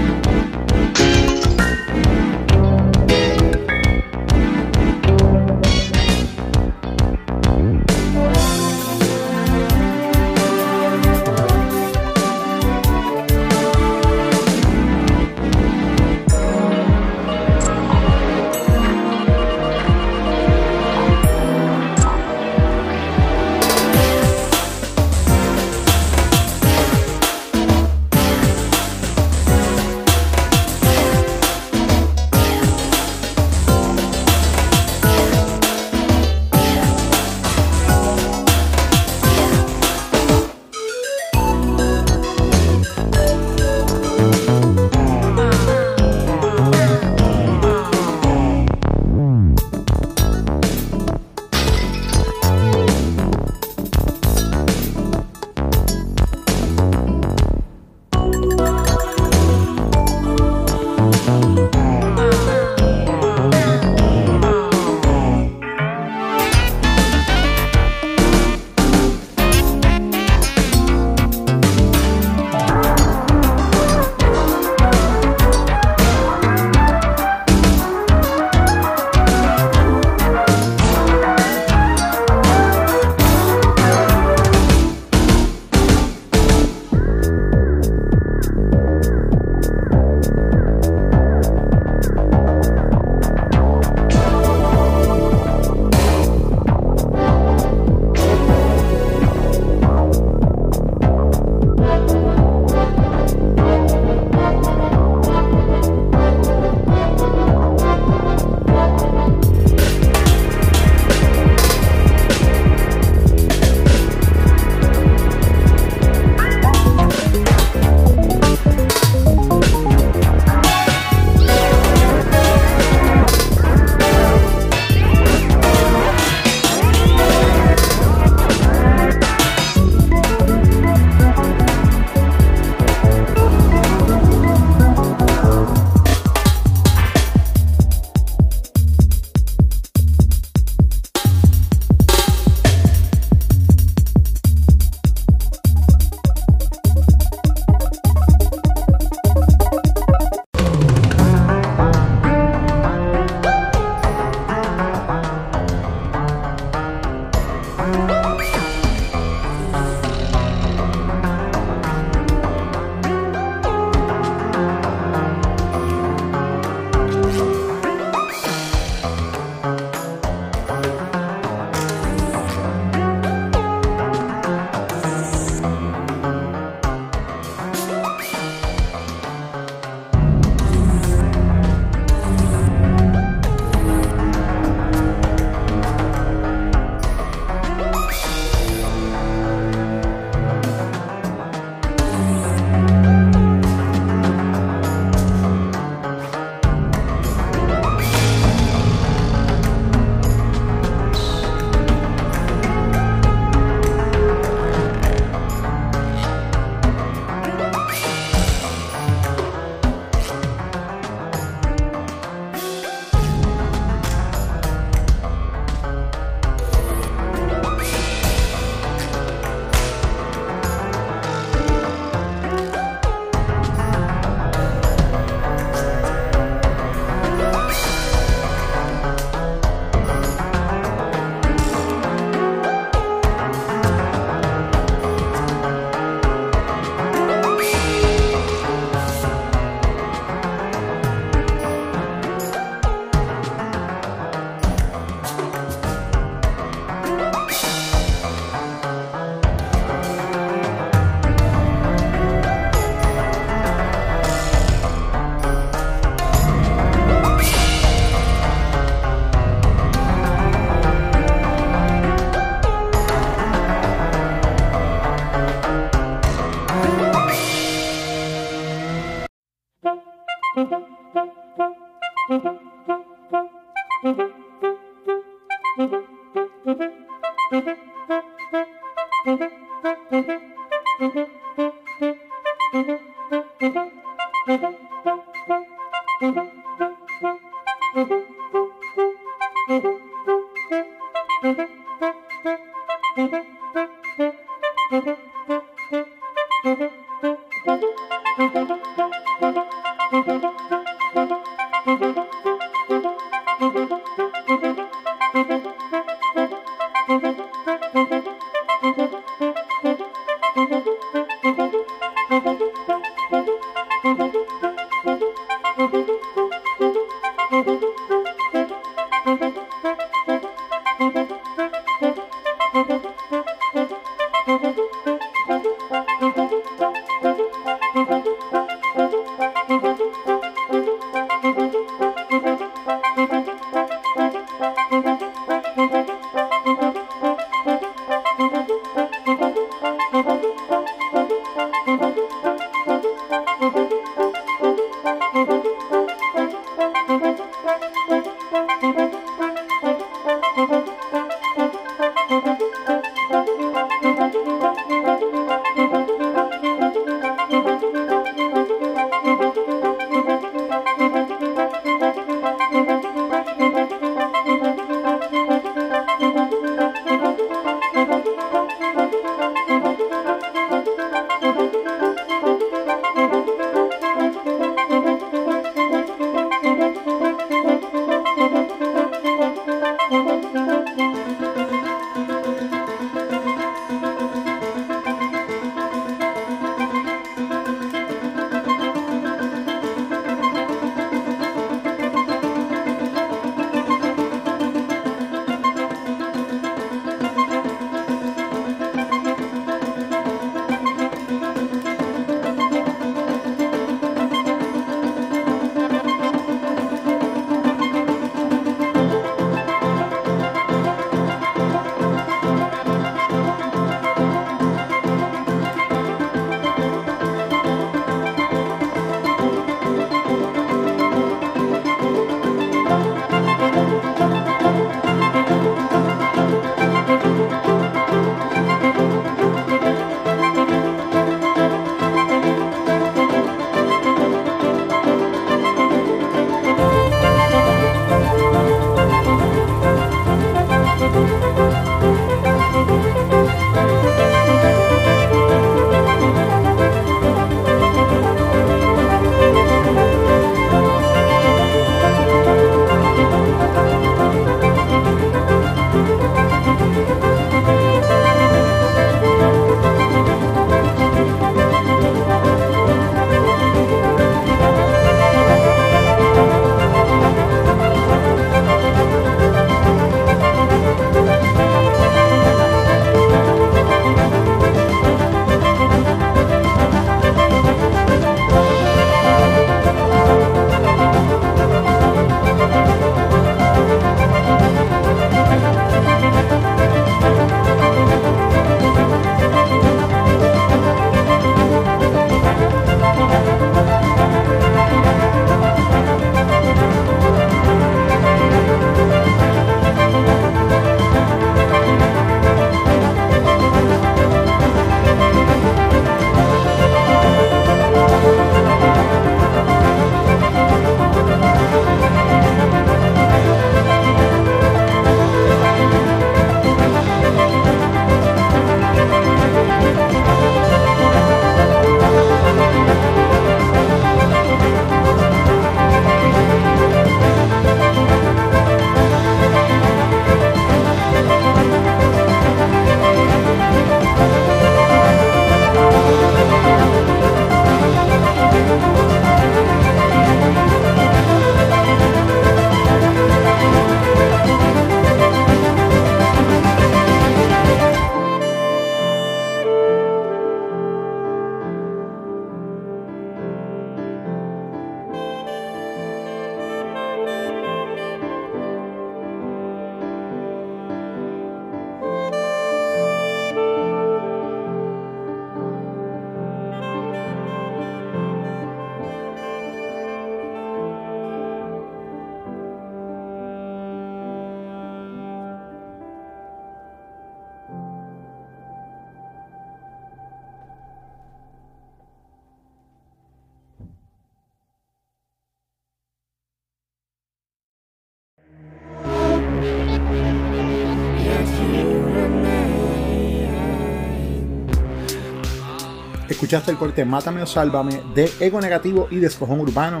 Escuchaste el corte Mátame o Sálvame de Ego Negativo y Descojón Urbano.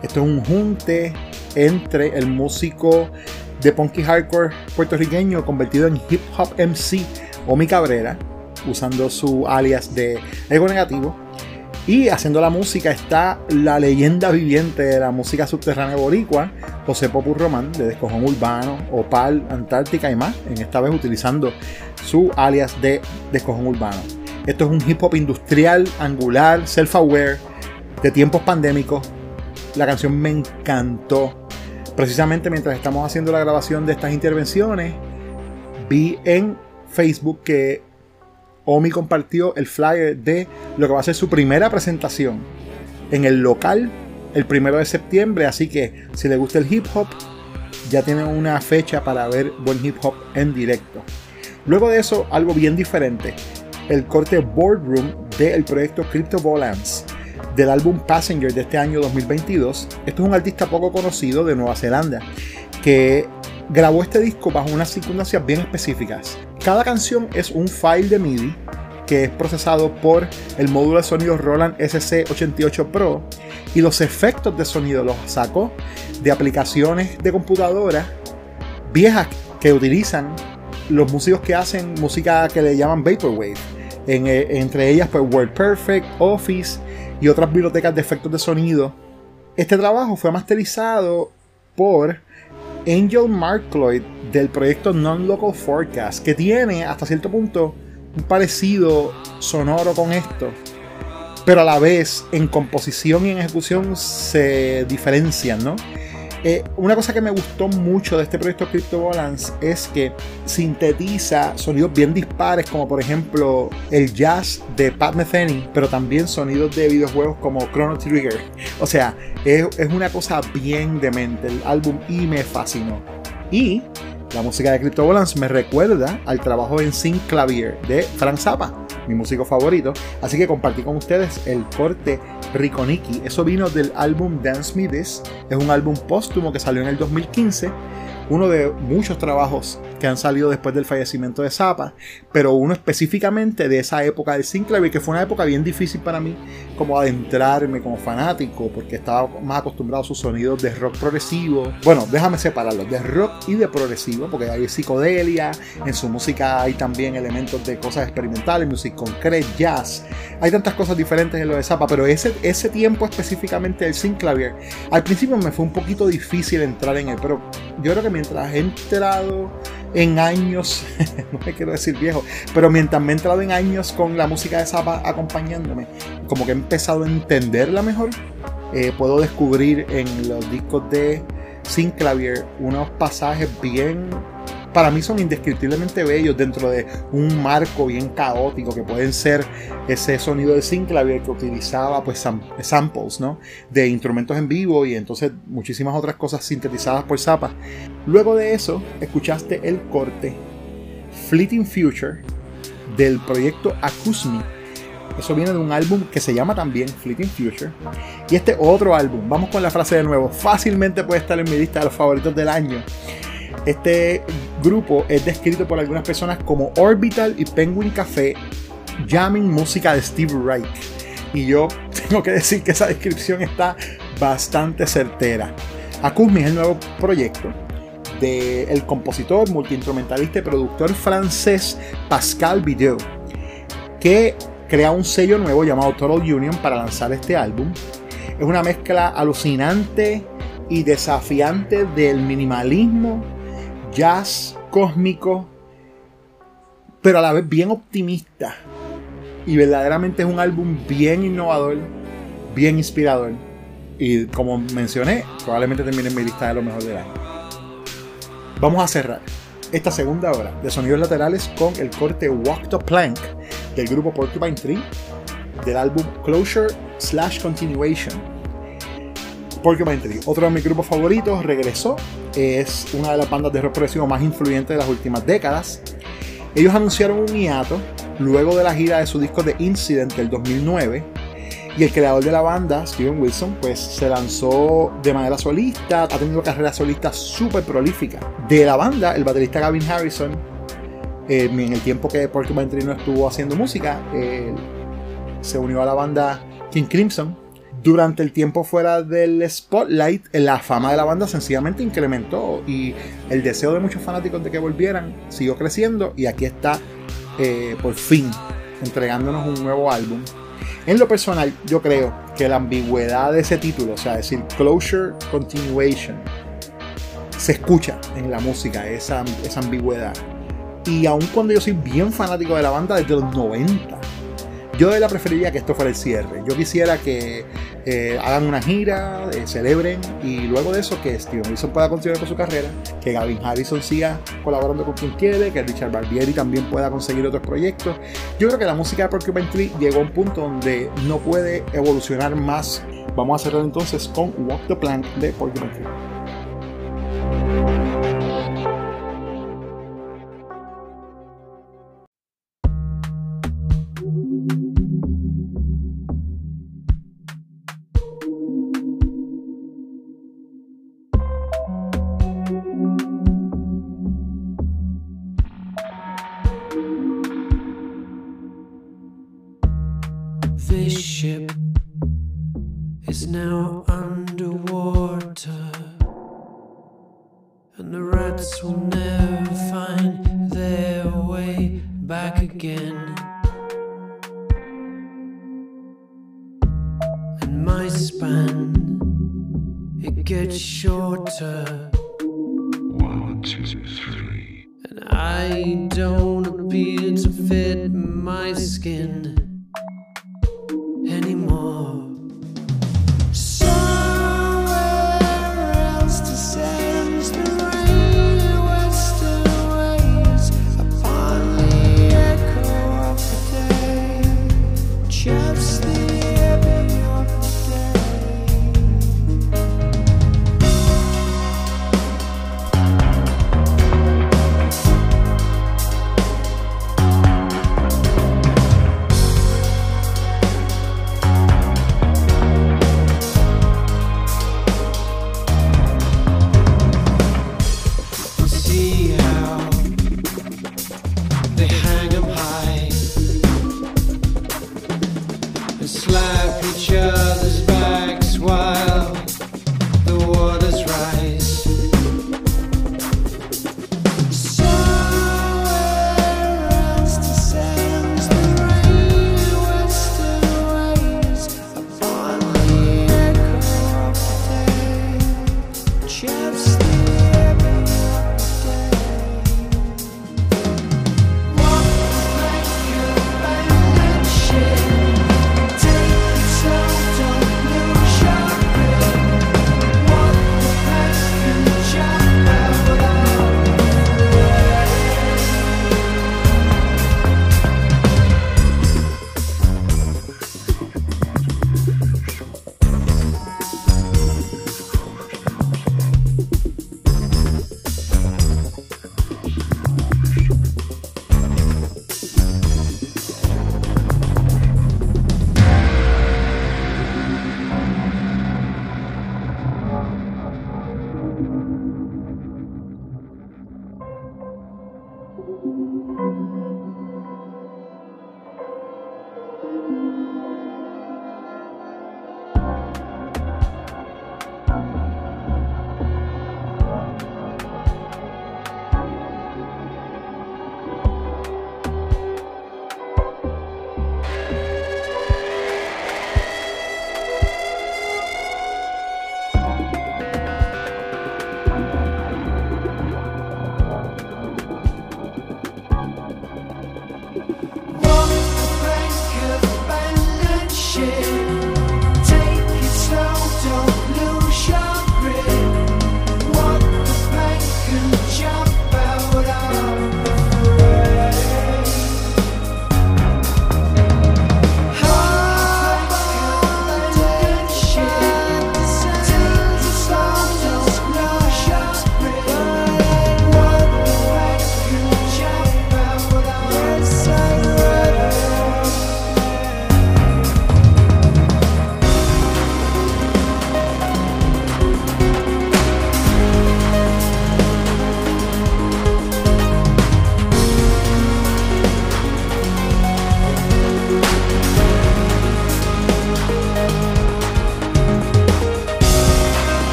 Esto es un junte entre el músico de punky hardcore puertorriqueño convertido en hip hop MC Omi Cabrera, usando su alias de Ego Negativo. Y haciendo la música está la leyenda viviente de la música subterránea boricua, José Popur Román, de Descojón Urbano, Opal, Antártica y más, en esta vez utilizando su alias de Descojón Urbano. Esto es un hip hop industrial, angular, self-aware, de tiempos pandémicos. La canción me encantó. Precisamente mientras estamos haciendo la grabación de estas intervenciones, vi en Facebook que Omi compartió el flyer de lo que va a ser su primera presentación en el local el primero de septiembre. Así que si le gusta el hip hop, ya tienen una fecha para ver buen hip hop en directo. Luego de eso, algo bien diferente: el corte Boardroom del proyecto Crypto Volans del álbum Passenger de este año 2022. Esto es un artista poco conocido de Nueva Zelanda que grabó este disco bajo unas circunstancias bien específicas. Cada canción es un file de MIDI que es procesado por el módulo de sonido Roland SC88 Pro y los efectos de sonido los sacó de aplicaciones de computadora viejas que utilizan los músicos que hacen música que le llaman Vaporwave. Eh, entre ellas pues WordPerfect, Office y otras bibliotecas de efectos de sonido. Este trabajo fue masterizado por Angel Markloyd del proyecto Non-Local Forecast, que tiene hasta cierto punto un parecido sonoro con esto, pero a la vez en composición y en ejecución se diferencian, ¿no? Eh, una cosa que me gustó mucho de este proyecto Crypto Balance es que sintetiza sonidos bien dispares, como por ejemplo el jazz de Pat Metheny, pero también sonidos de videojuegos como Chrono Trigger. O sea, es, una cosa bien demente el álbum y me fascinó. Y la música de Crypto Balance me recuerda al trabajo en Sync Clavier de Frank Zappa, mi músico favorito. Así que compartí con ustedes el corte Riconiki. Eso vino del álbum Dance Me This. Es un álbum póstumo que salió en el 2015 uno de muchos trabajos que han salido después del fallecimiento de Zappa, pero uno específicamente de esa época del Sinclair, que fue una época bien difícil para mí como adentrarme como fanático, porque estaba más acostumbrado a sus sonidos de rock progresivo. Bueno, déjame separarlos, de rock y de progresivo, porque hay psicodelia, en su música hay también elementos de cosas experimentales, music concrete, jazz. Hay tantas cosas diferentes en lo de Zappa, pero ese, ese tiempo específicamente del Sinclair, al principio me fue un poquito difícil entrar en él, pero yo creo que mientras he entrado en años, no me quiero decir viejo, pero mientras me he entrado en años con la música de Zappa acompañándome, como que he empezado a entenderla mejor, eh, puedo descubrir en los discos de Sinclavier unos pasajes bien para mí son indescriptiblemente bellos dentro de un marco bien caótico que pueden ser ese sonido de Synclavier que utilizaba pues samples ¿no? de instrumentos en vivo y entonces muchísimas otras cosas sintetizadas por Zappa. Luego de eso escuchaste el corte Fleeting Future del proyecto Akusmi. Eso viene de un álbum que se llama también Fleeting Future. Y este otro álbum, vamos con la frase de nuevo, fácilmente puede estar en mi lista de los favoritos del año. Este grupo es descrito por algunas personas como Orbital y Penguin Café jamming música de Steve Reich. Y yo tengo que decir que esa descripción está bastante certera. Akusmi es el nuevo proyecto del compositor, multiinstrumentalista y productor francés Pascal Video, que crea un sello nuevo llamado Total Union para lanzar este álbum. Es una mezcla alucinante y desafiante del minimalismo jazz cósmico, pero a la vez bien optimista. Y verdaderamente es un álbum bien innovador, bien inspirador. Y como mencioné, probablemente termine en mi lista de lo mejor del año. Vamos a cerrar esta segunda hora de sonidos laterales con el corte Walk the Plank del grupo Porcupine Tree del álbum Closure slash Continuation Porcupine Tree, otro de mis grupos favoritos, regresó. Es una de las bandas de rock progresivo más influyentes de las últimas décadas. Ellos anunciaron un hiato luego de la gira de su disco The Incident del 2009. Y el creador de la banda, Steven Wilson, pues se lanzó de manera solista, ha tenido carrera solista súper prolífica. De la banda, el baterista Gavin Harrison, eh, en el tiempo que Porcupine Tree no estuvo haciendo música, se unió a la banda King Crimson. Durante el tiempo fuera del spotlight, la fama de la banda sencillamente incrementó y el deseo de muchos fanáticos de que volvieran siguió creciendo y aquí está eh, por fin entregándonos un nuevo álbum. En lo personal, yo creo que la ambigüedad de ese título, o sea, decir Closure Continuation, se escucha en la música, esa, esa ambigüedad. Y aun cuando yo soy bien fanático de la banda desde los 90, yo de la preferiría que esto fuera el cierre. Yo quisiera que eh, hagan una gira, eh, celebren y luego de eso que Steven Wilson pueda continuar con su carrera, que Gavin Harrison siga colaborando con quien quiere, que Richard Barbieri también pueda conseguir otros proyectos. Yo creo que la música de Porcupine Tree llegó a un punto donde no puede evolucionar más. Vamos a cerrar entonces con Walk the Plank de Porcupine Tree.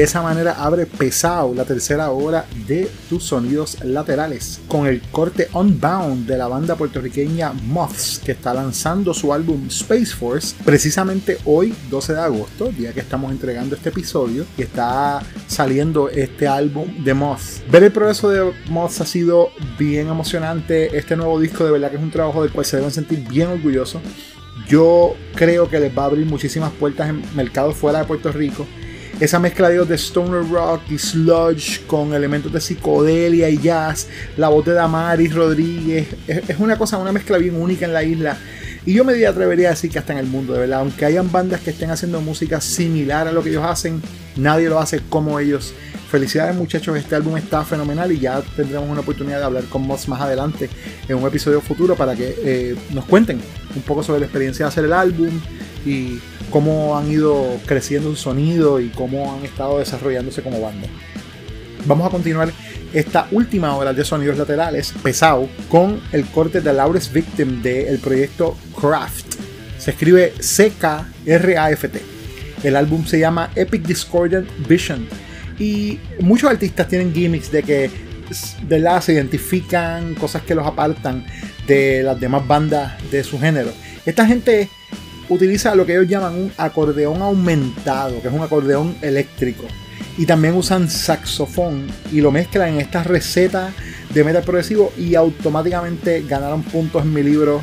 De esa manera abre pesado la tercera hora de tus sonidos laterales con el corte Unbound de la banda puertorriqueña Moths que está lanzando su álbum Space Force precisamente hoy 12 de agosto, día que estamos entregando este episodio y está saliendo este álbum de Moths. Ver el progreso de Moths ha sido bien emocionante, este nuevo disco de verdad que es un trabajo del cual se deben sentir bien orgullosos. Yo creo que les va a abrir muchísimas puertas en mercados fuera de Puerto Rico esa mezcla de stoner rock y sludge con elementos de psicodelia y jazz, la voz de Damaris Rodríguez, es, una cosa, una mezcla bien única en la isla. Y yo me atrevería a decir que hasta en el mundo, de verdad, aunque hayan bandas que estén haciendo música similar a lo que ellos hacen, nadie lo hace como ellos. Felicidades muchachos, este álbum está fenomenal y ya tendremos una oportunidad de hablar con Moss más adelante en un episodio futuro para que eh, nos cuenten un poco sobre la experiencia de hacer el álbum y cómo han ido creciendo un sonido y cómo han estado desarrollándose como banda. Vamos a continuar esta última hora de sonidos laterales, pesado, con el corte de Laurens Victim del proyecto Craft. Se escribe C-K-R-A-F-T. El álbum se llama Epic Discordant Vision. Y muchos artistas tienen gimmicks de que ¿verdad? se identifican, cosas que los apartan de las demás bandas de su género. Esta gente utiliza lo que ellos llaman un acordeón aumentado, que es un acordeón eléctrico. Y también usan saxofón y lo mezclan en esta receta de metal progresivo y automáticamente ganaron puntos en mi libro.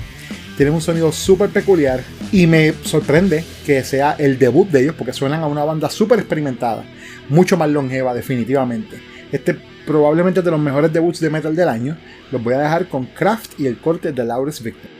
Tienen un sonido súper peculiar y me sorprende que sea el debut de ellos porque suenan a una banda súper experimentada, mucho más longeva definitivamente. Este probablemente de los mejores debuts de metal del año. Los voy a dejar con Kraft y el corte de Laurens Victor.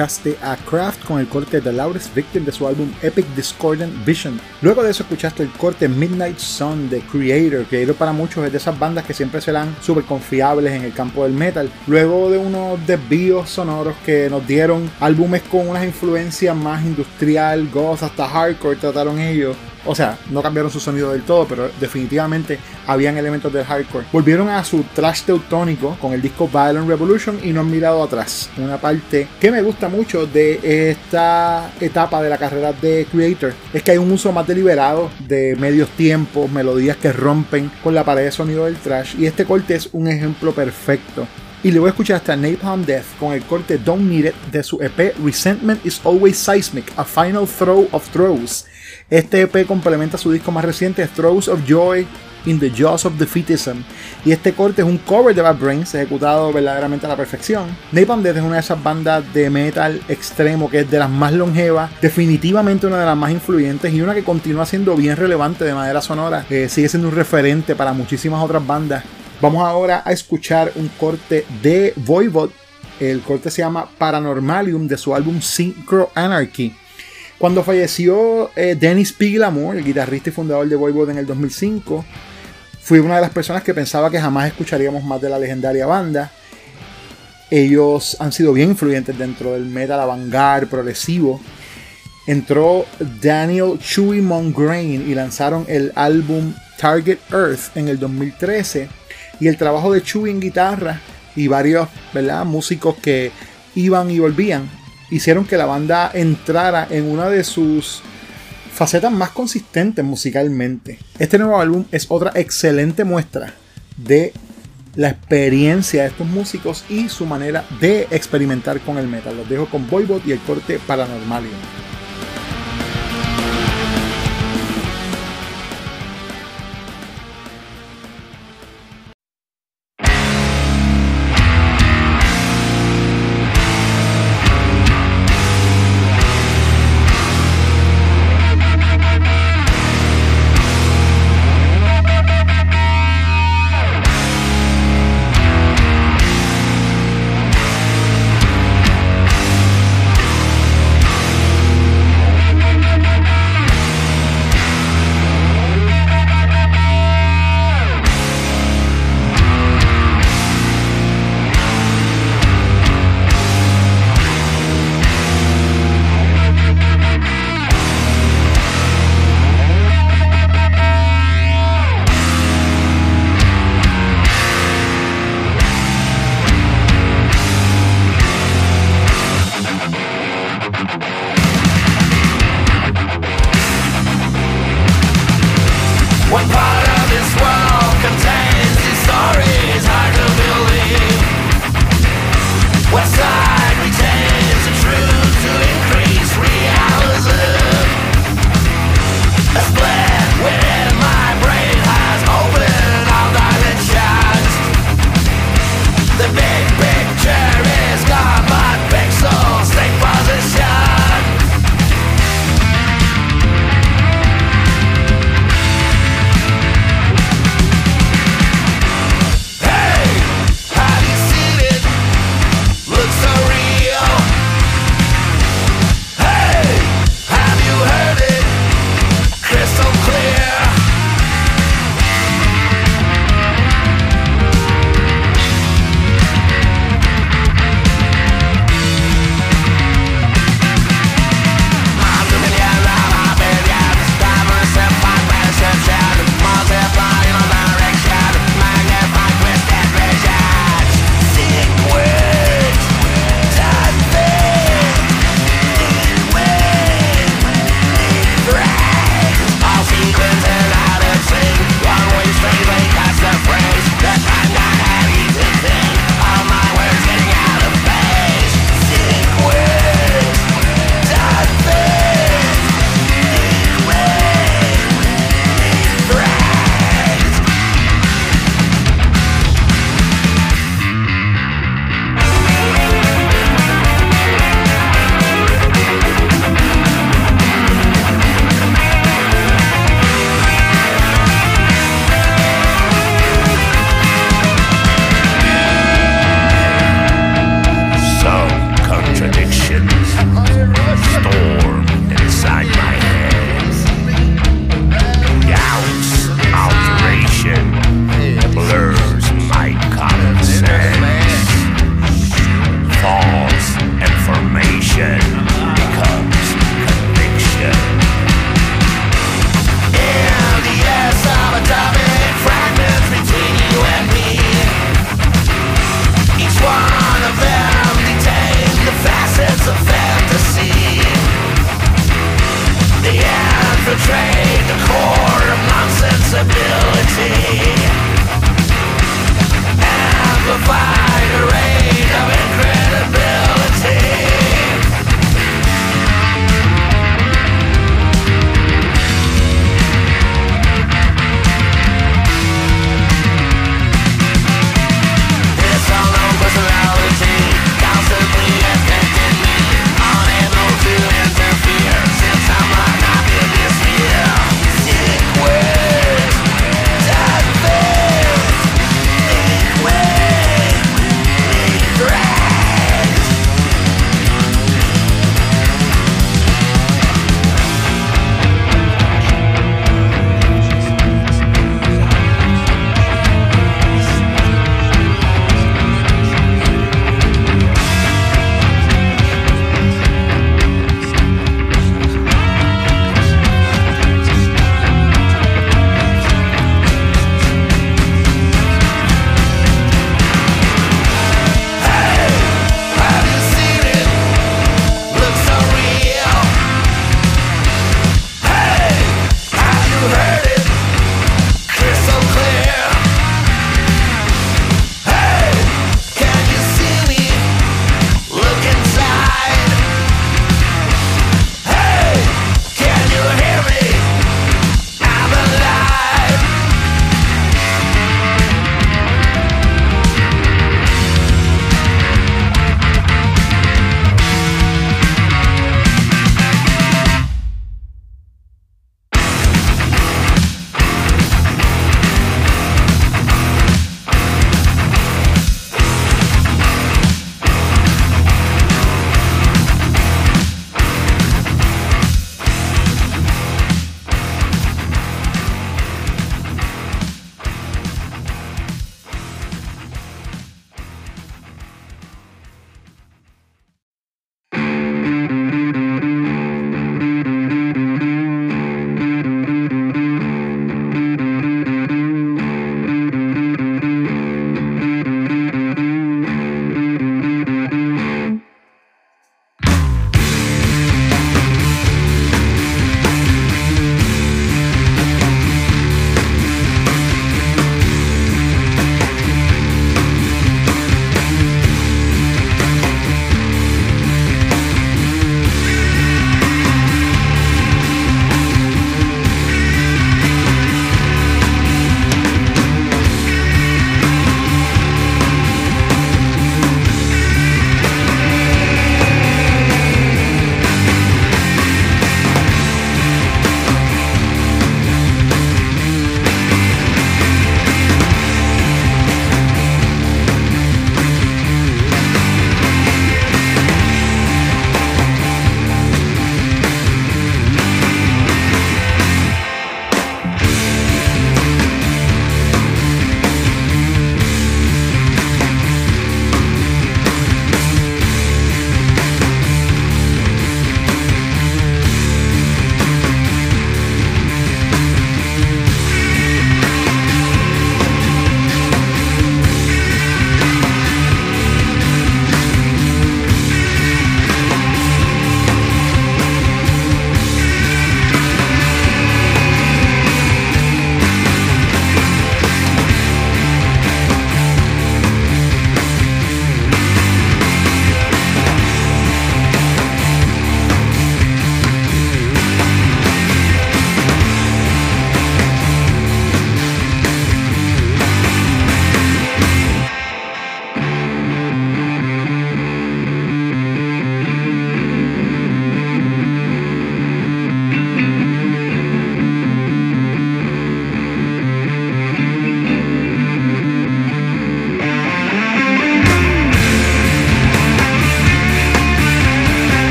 Escuchaste a Kraft con el corte The Loudest Victim de su álbum Epic Discordant Vision. Luego de eso escuchaste el corte Midnight Sun de Creator. Creator para muchos es de esas bandas que siempre serán súper confiables en el campo del metal. Luego de unos desvíos sonoros que nos dieron álbumes con unas influencias más industrial, goth, hasta hardcore trataron ellos. O sea, no cambiaron su sonido del todo, pero definitivamente habían elementos del hardcore. Volvieron a su trash teutónico con el disco Violent Revolution y no han mirado atrás. Una parte que me gusta mucho de esta etapa de la carrera de Creator es que hay un uso más deliberado de medios tiempos, melodías que rompen con la pared de sonido del trash. Y este corte es un ejemplo perfecto. Y luego escuchar hasta Napalm Death con el corte Don't Need It de su EP Resentment is Always Seismic, a Final Throw of Throws. Este EP complementa su disco más reciente, Throws of Joy in the Jaws of Defeatism. Y este corte es un cover de Bad Brains ejecutado verdaderamente a la perfección. Napalm Death es una de esas bandas de metal extremo que es de las más longevas, definitivamente una de las más influyentes y una que continúa siendo bien relevante de manera sonora. Eh, sigue siendo un referente para muchísimas otras bandas. Vamos ahora a escuchar un corte de Voivod. El corte se llama Paranormalium de su álbum Synchro Anarchy. Cuando falleció eh, Dennis P. Glamour, el guitarrista y fundador de Voivod en el 2005, fui una de las personas que pensaba que jamás escucharíamos más de la legendaria banda. Ellos han sido bien influyentes dentro del metal avant progresivo. Entró Daniel Chewy Mongrain y lanzaron el álbum Target Earth en el 2013. Y el trabajo de Chewy en guitarra y varios ¿verdad? músicos que iban y volvían hicieron que la banda entrara en una de sus facetas más consistentes musicalmente. Este nuevo álbum es otra excelente muestra de la experiencia de estos músicos y su manera de experimentar con el metal. Los dejo con Voivod y el corte Paranormalium.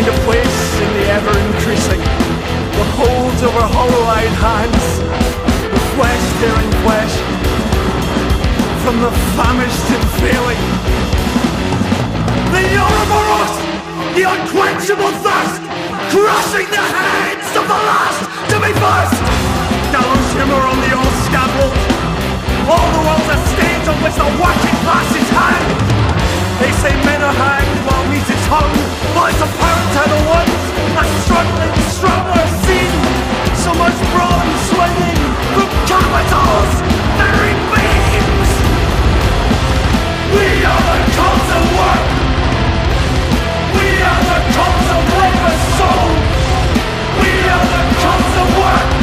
Find a place in the ever increasing, the holds over hollow-eyed hands, the flesh tearing flesh, from the famished and failing. The Ouroboros, the unquenchable thirst, crushing the heads of the last to be first. Gallows humor on the old scaffold, all the world's a stage on which the working classes hang. They say men are hanged while meat is hung. Well, it's apparent how the ones a struggling, stronger seen. So much brawn swinging from capital's very beams. We are the cult of work. We are the cult of labor soul. We are the cult of work.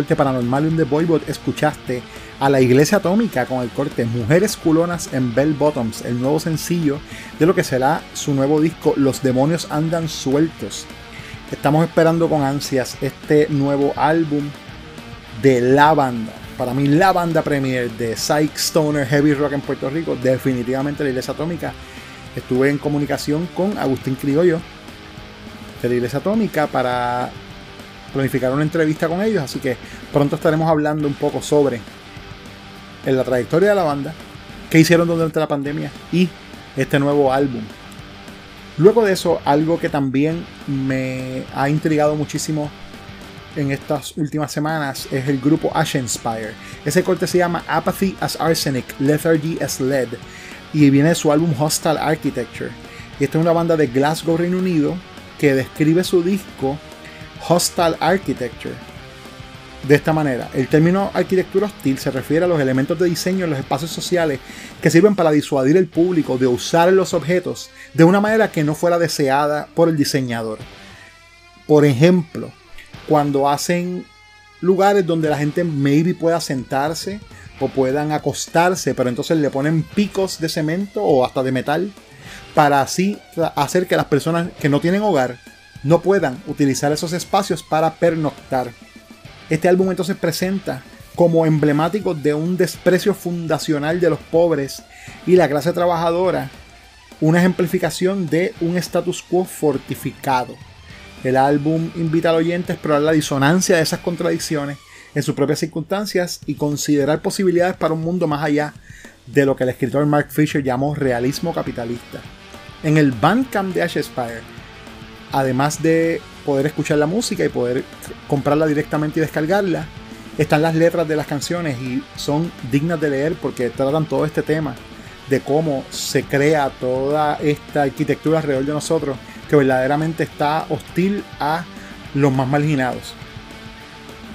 Corte paranormal de Boybot escuchaste a la Iglesia Atómica con el corte Mujeres Culonas en Bell Bottoms, el nuevo sencillo de lo que será su nuevo disco Los Demonios Andan Sueltos. Estamos esperando con ansias este nuevo álbum de la banda. Para mí la banda premier de Psych Stoner Heavy Rock en Puerto Rico, definitivamente la Iglesia Atómica. Estuve en comunicación con Agustín Criollo de la Iglesia Atómica para planificar una entrevista con ellos, así que pronto estaremos hablando un poco sobre la trayectoria de la banda, qué hicieron durante la pandemia y este nuevo álbum. Luego de eso, algo que también me ha intrigado muchísimo en estas últimas semanas es el grupo Ashenspire. Ese corte se llama Apathy as Arsenic, Lethargy as Lead y viene de su álbum Hostile Architecture. Esta es una banda de Glasgow, Reino Unido, que describe su disco Hostile Architecture. De esta manera, el término arquitectura hostil se refiere a los elementos de diseño en los espacios sociales que sirven para disuadir al público de usar los objetos de una manera que no fuera deseada por el diseñador. Por ejemplo, cuando hacen lugares donde la gente maybe pueda sentarse o puedan acostarse, pero entonces le ponen picos de cemento o hasta de metal para así hacer que las personas que no tienen hogar no puedan utilizar esos espacios para pernoctar. Este álbum entonces presenta como emblemático de un desprecio fundacional de los pobres y la clase trabajadora una ejemplificación de un status quo fortificado. El álbum invita al oyente a explorar la disonancia de esas contradicciones en sus propias circunstancias y considerar posibilidades para un mundo más allá de lo que el escritor Mark Fisher llamó realismo capitalista. En el Bandcamp de Ashespire además de poder escuchar la música y poder comprarla directamente y descargarla, están las letras de las canciones y son dignas de leer porque tratan todo este tema de cómo se crea toda esta arquitectura alrededor de nosotros que verdaderamente está hostil a los más marginados.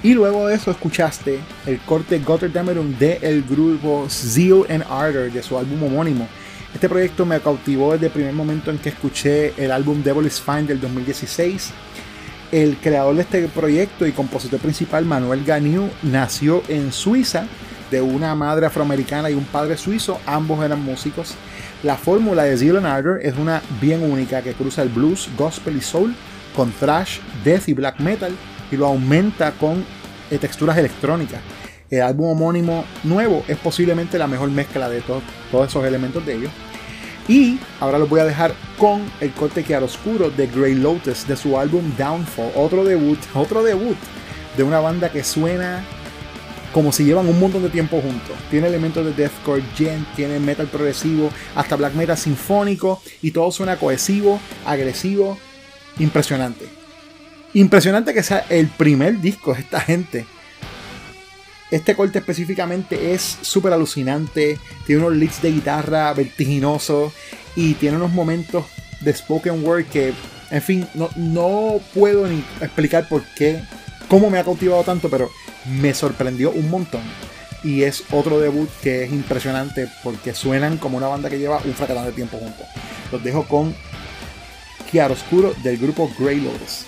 Y luego de eso escuchaste el corte Gotterdammerung de el grupo Zeal and Ardor de su álbum homónimo. Este proyecto me cautivó desde el primer momento en que escuché el álbum Devil is Fine del 2016. El creador de este proyecto y compositor principal, Manuel Ganiu, nació en Suiza de una madre afroamericana y un padre suizo, ambos eran músicos. La fórmula de and Ardor es una bien única que cruza el blues, gospel y soul con thrash, death y black metal y lo aumenta con eh, texturas electrónicas. El álbum homónimo nuevo es posiblemente la mejor mezcla de to todos esos elementos de ellos. Y ahora los voy a dejar con el corte oscuro de Grey Lotus de su álbum Downfall, otro debut, otro debut de una banda que suena como si llevan un montón de tiempo juntos. Tiene elementos de deathcore gen, tiene metal progresivo, hasta black metal sinfónico y todo suena cohesivo, agresivo, impresionante. Impresionante que sea el primer disco de esta gente. Este corte específicamente es súper alucinante, tiene unos leads de guitarra vertiginosos y tiene unos momentos de spoken word que, en fin, no, no puedo ni explicar por qué, cómo me ha cautivado tanto, pero me sorprendió un montón. Y es otro debut que es impresionante porque suenan como una banda que lleva un fracatán de tiempo juntos. Los dejo con Chiaroscuro del grupo Grey Lotus.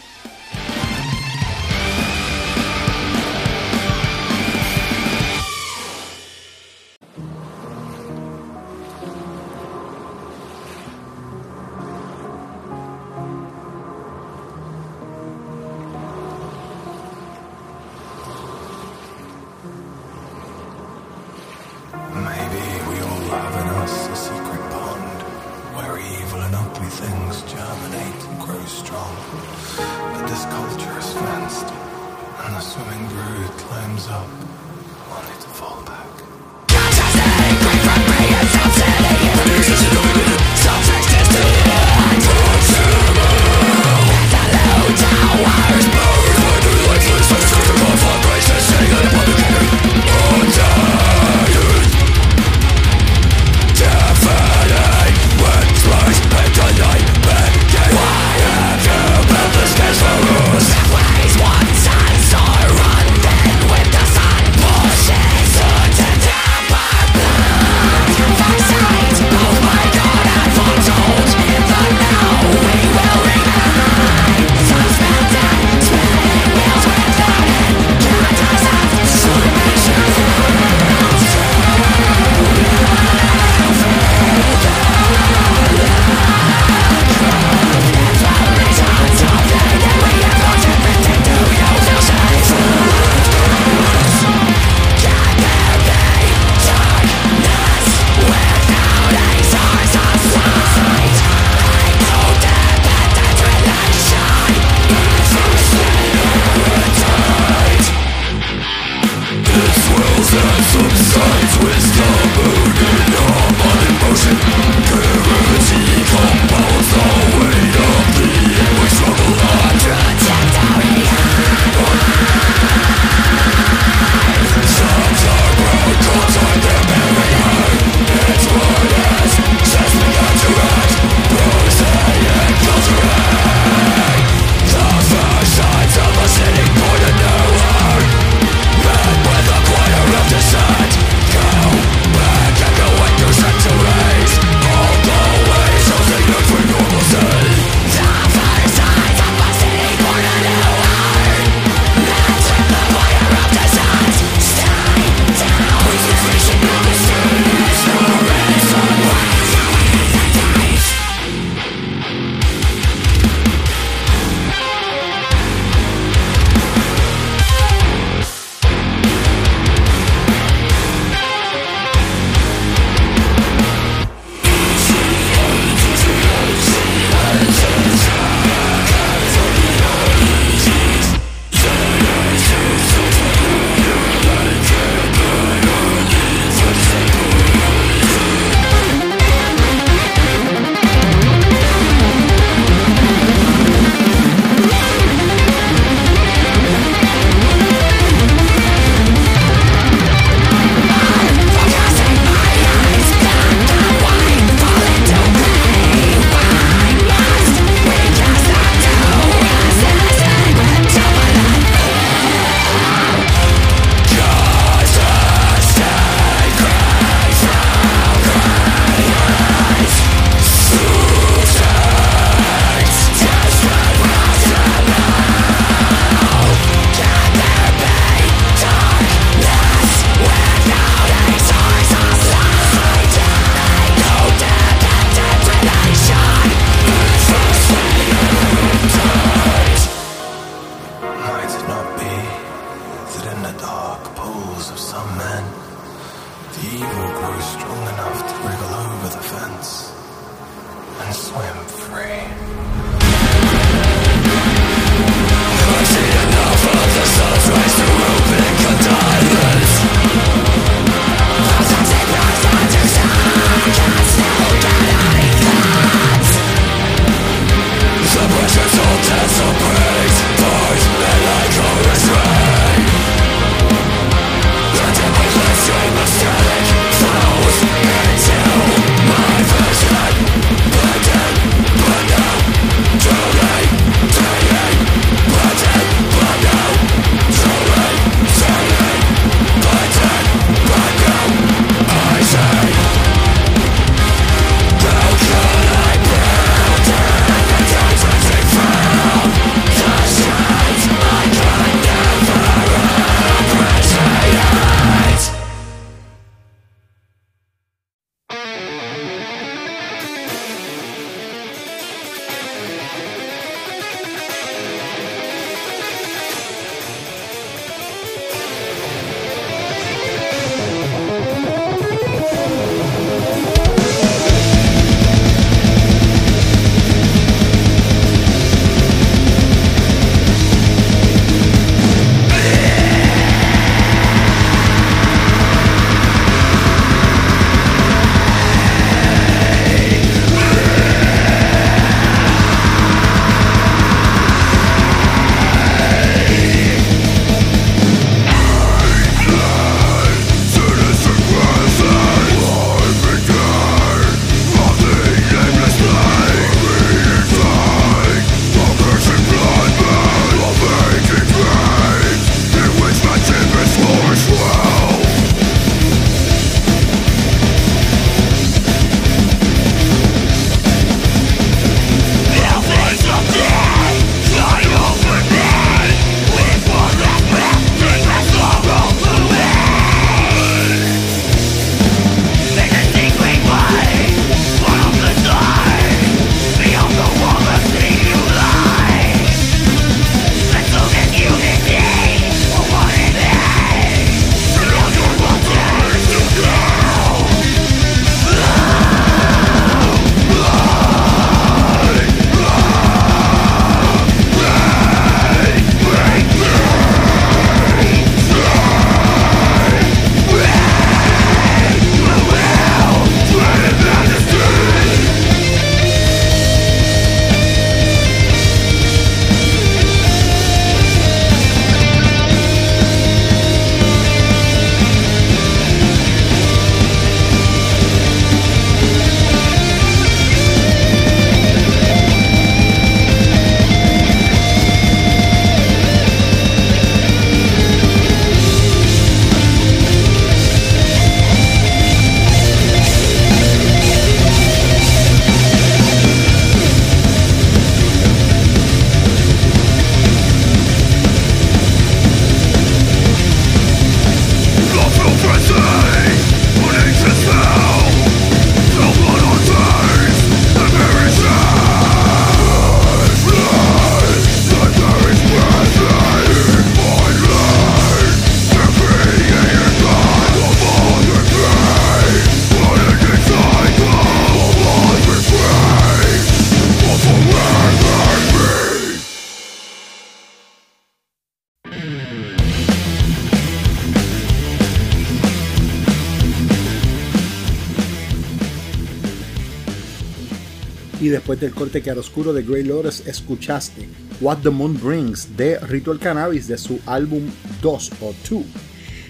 Después del corte que oscuro de Grey Lotus escuchaste What the Moon Brings de Ritual Cannabis de su álbum 2 o 2.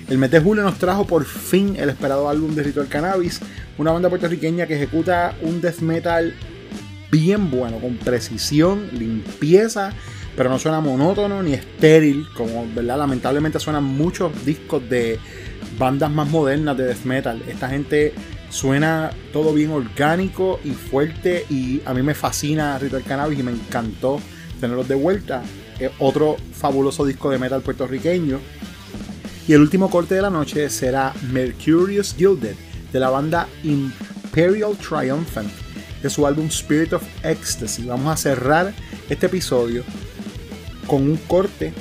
El mes de julio nos trajo por fin el esperado álbum de Ritual Cannabis, una banda puertorriqueña que ejecuta un death metal bien bueno, con precisión, limpieza, pero no suena monótono ni estéril, como verdad lamentablemente suenan muchos discos de bandas más modernas de death metal. Esta gente suena todo bien orgánico y fuerte y a mí me fascina Ritual Cannabis y me encantó tenerlos de vuelta. Otro fabuloso disco de metal puertorriqueño. Y el último corte de la noche será Mercurius Gilded de la banda Imperial Triumphant de su álbum Spirit of Ecstasy. Vamos a cerrar este episodio con un corte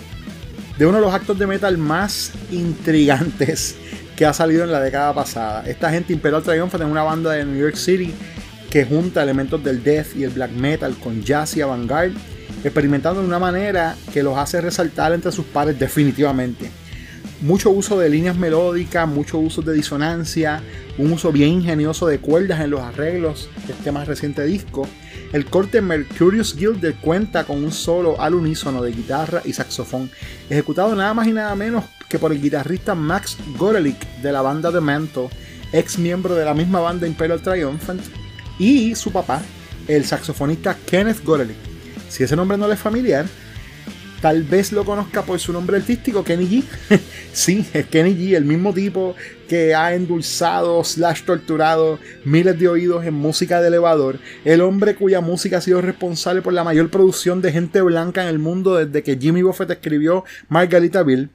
de uno de los actos de metal más intrigantes que ha salido en la década pasada. Esta gente Imperial Triumphant es una banda de New York City que junta elementos del death y el black metal con jazz y avant-garde, experimentando de una manera que los hace resaltar entre sus pares definitivamente. Mucho uso de líneas melódicas, mucho uso de disonancia, un uso bien ingenioso de cuerdas en los arreglos de este más reciente disco. El corte Mercurius Gilded cuenta con un solo al unísono de guitarra y saxofón, ejecutado nada más y nada menos que por el guitarrista Max Gorelick de la banda Mantle, ex miembro de la misma banda Imperial Triumphant, y su papá, el saxofonista Kenneth Gorelick. Si ese nombre no le es familiar, tal vez lo conozca por su nombre artístico, Kenny G. sí, es Kenny G, el mismo tipo que ha endulzado slash torturado miles de oídos en música de elevador, el hombre cuya música ha sido responsable por la mayor producción de gente blanca en el mundo desde que Jimmy Buffett escribió Margarita Bill,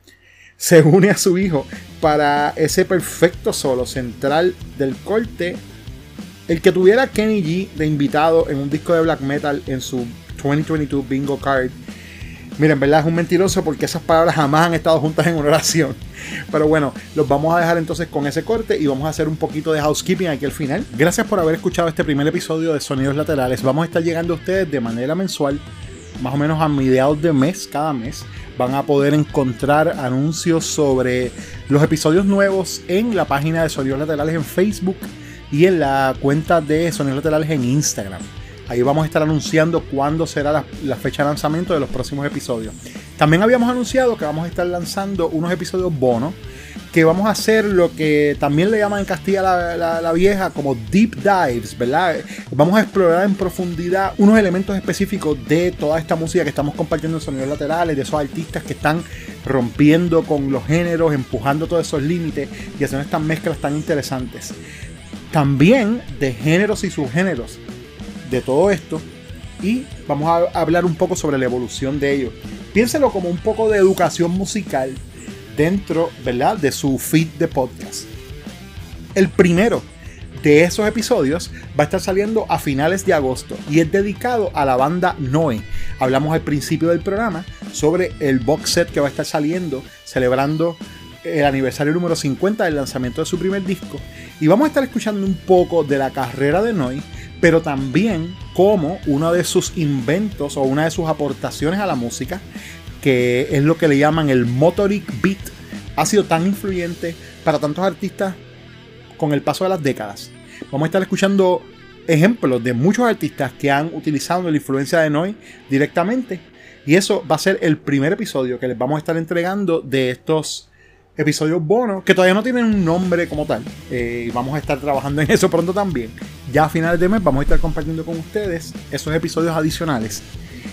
se une a su hijo para ese perfecto solo central del corte. El que tuviera Kenny G de invitado en un disco de black metal en su 2022 bingo card Miren, en verdad es un mentiroso porque esas palabras jamás han estado juntas en una oración. Pero bueno, los vamos a dejar entonces con ese corte y vamos a hacer un poquito de housekeeping aquí al final. Gracias por haber escuchado este primer episodio de Sonidos Laterales. Vamos a estar llegando a ustedes de manera mensual, más o menos a mediados de mes, cada mes. Van a poder encontrar anuncios sobre los episodios nuevos en la página de Sonidos Laterales en Facebook y en la cuenta de Sonidos Laterales en Instagram. Ahí vamos a estar anunciando cuándo será la, fecha de lanzamiento de los próximos episodios. También habíamos anunciado que vamos a estar lanzando unos episodios bonos que vamos a hacer lo que también le llaman en Castilla la, Vieja como deep dives, ¿verdad? Vamos a explorar en profundidad unos elementos específicos de toda esta música que estamos compartiendo en sonidos laterales, de esos artistas que están rompiendo con los géneros, empujando todos esos límites y haciendo estas mezclas tan interesantes. También de géneros y subgéneros de todo esto y vamos a hablar un poco sobre la evolución de ellos. Piénselo como un poco de educación musical dentro, ¿verdad? De su feed de podcast. El primero de esos episodios va a estar saliendo a finales de agosto y es dedicado a la banda Noe. Hablamos al principio del programa sobre el box set que va a estar saliendo celebrando el aniversario número 50 del lanzamiento de su primer disco y vamos a estar escuchando un poco de la carrera de Noe pero también como uno de sus inventos o una de sus aportaciones a la música, que es lo que le llaman el motoric beat, ha sido tan influyente para tantos artistas con el paso de las décadas. Vamos a estar escuchando ejemplos de muchos artistas que han utilizado la influencia de Noy directamente. Y eso va a ser el primer episodio que les vamos a estar entregando de estos episodios bonos que todavía no tienen un nombre como tal. Eh, vamos a estar trabajando en eso pronto también. Ya a finales de mes vamos a estar compartiendo con ustedes esos episodios adicionales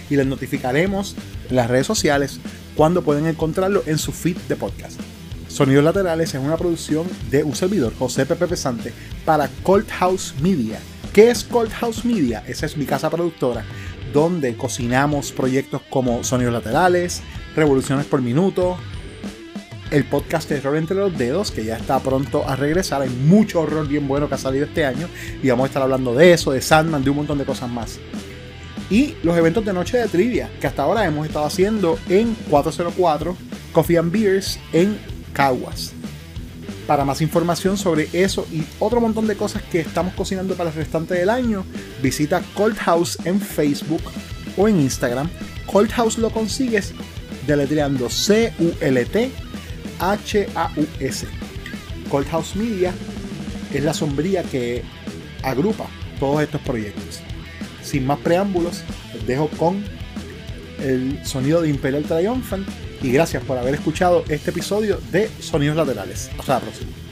y les notificaremos en las redes sociales cuando pueden encontrarlo en su feed de podcast. Sonidos Laterales es una producción de un servidor, José Pepe Pesante, para Cold House Media. ¿Qué es Cold House Media? Esa es mi casa productora, donde cocinamos proyectos como Sonidos Laterales, Revoluciones por Minuto, el podcast Terror entre los dedos, que ya está pronto a regresar. Hay mucho horror bien bueno que ha salido este año y vamos a estar hablando de eso, de Sandman, de un montón de cosas más. Y los eventos de noche de trivia, que hasta ahora hemos estado haciendo en 404 Coffee and Beers en Caguas. Para más información sobre eso y otro montón de cosas que estamos cocinando para el restante del año, visita Cold House en Facebook o en Instagram. Cold House lo consigues deletreando C-U-L-T H-A-U-S. Cold House Media es la sombría que agrupa todos estos proyectos. Sin más preámbulos, les dejo con el sonido de Imperial Triumphant y gracias por haber escuchado este episodio de Sonidos Laterales. Hasta la próxima.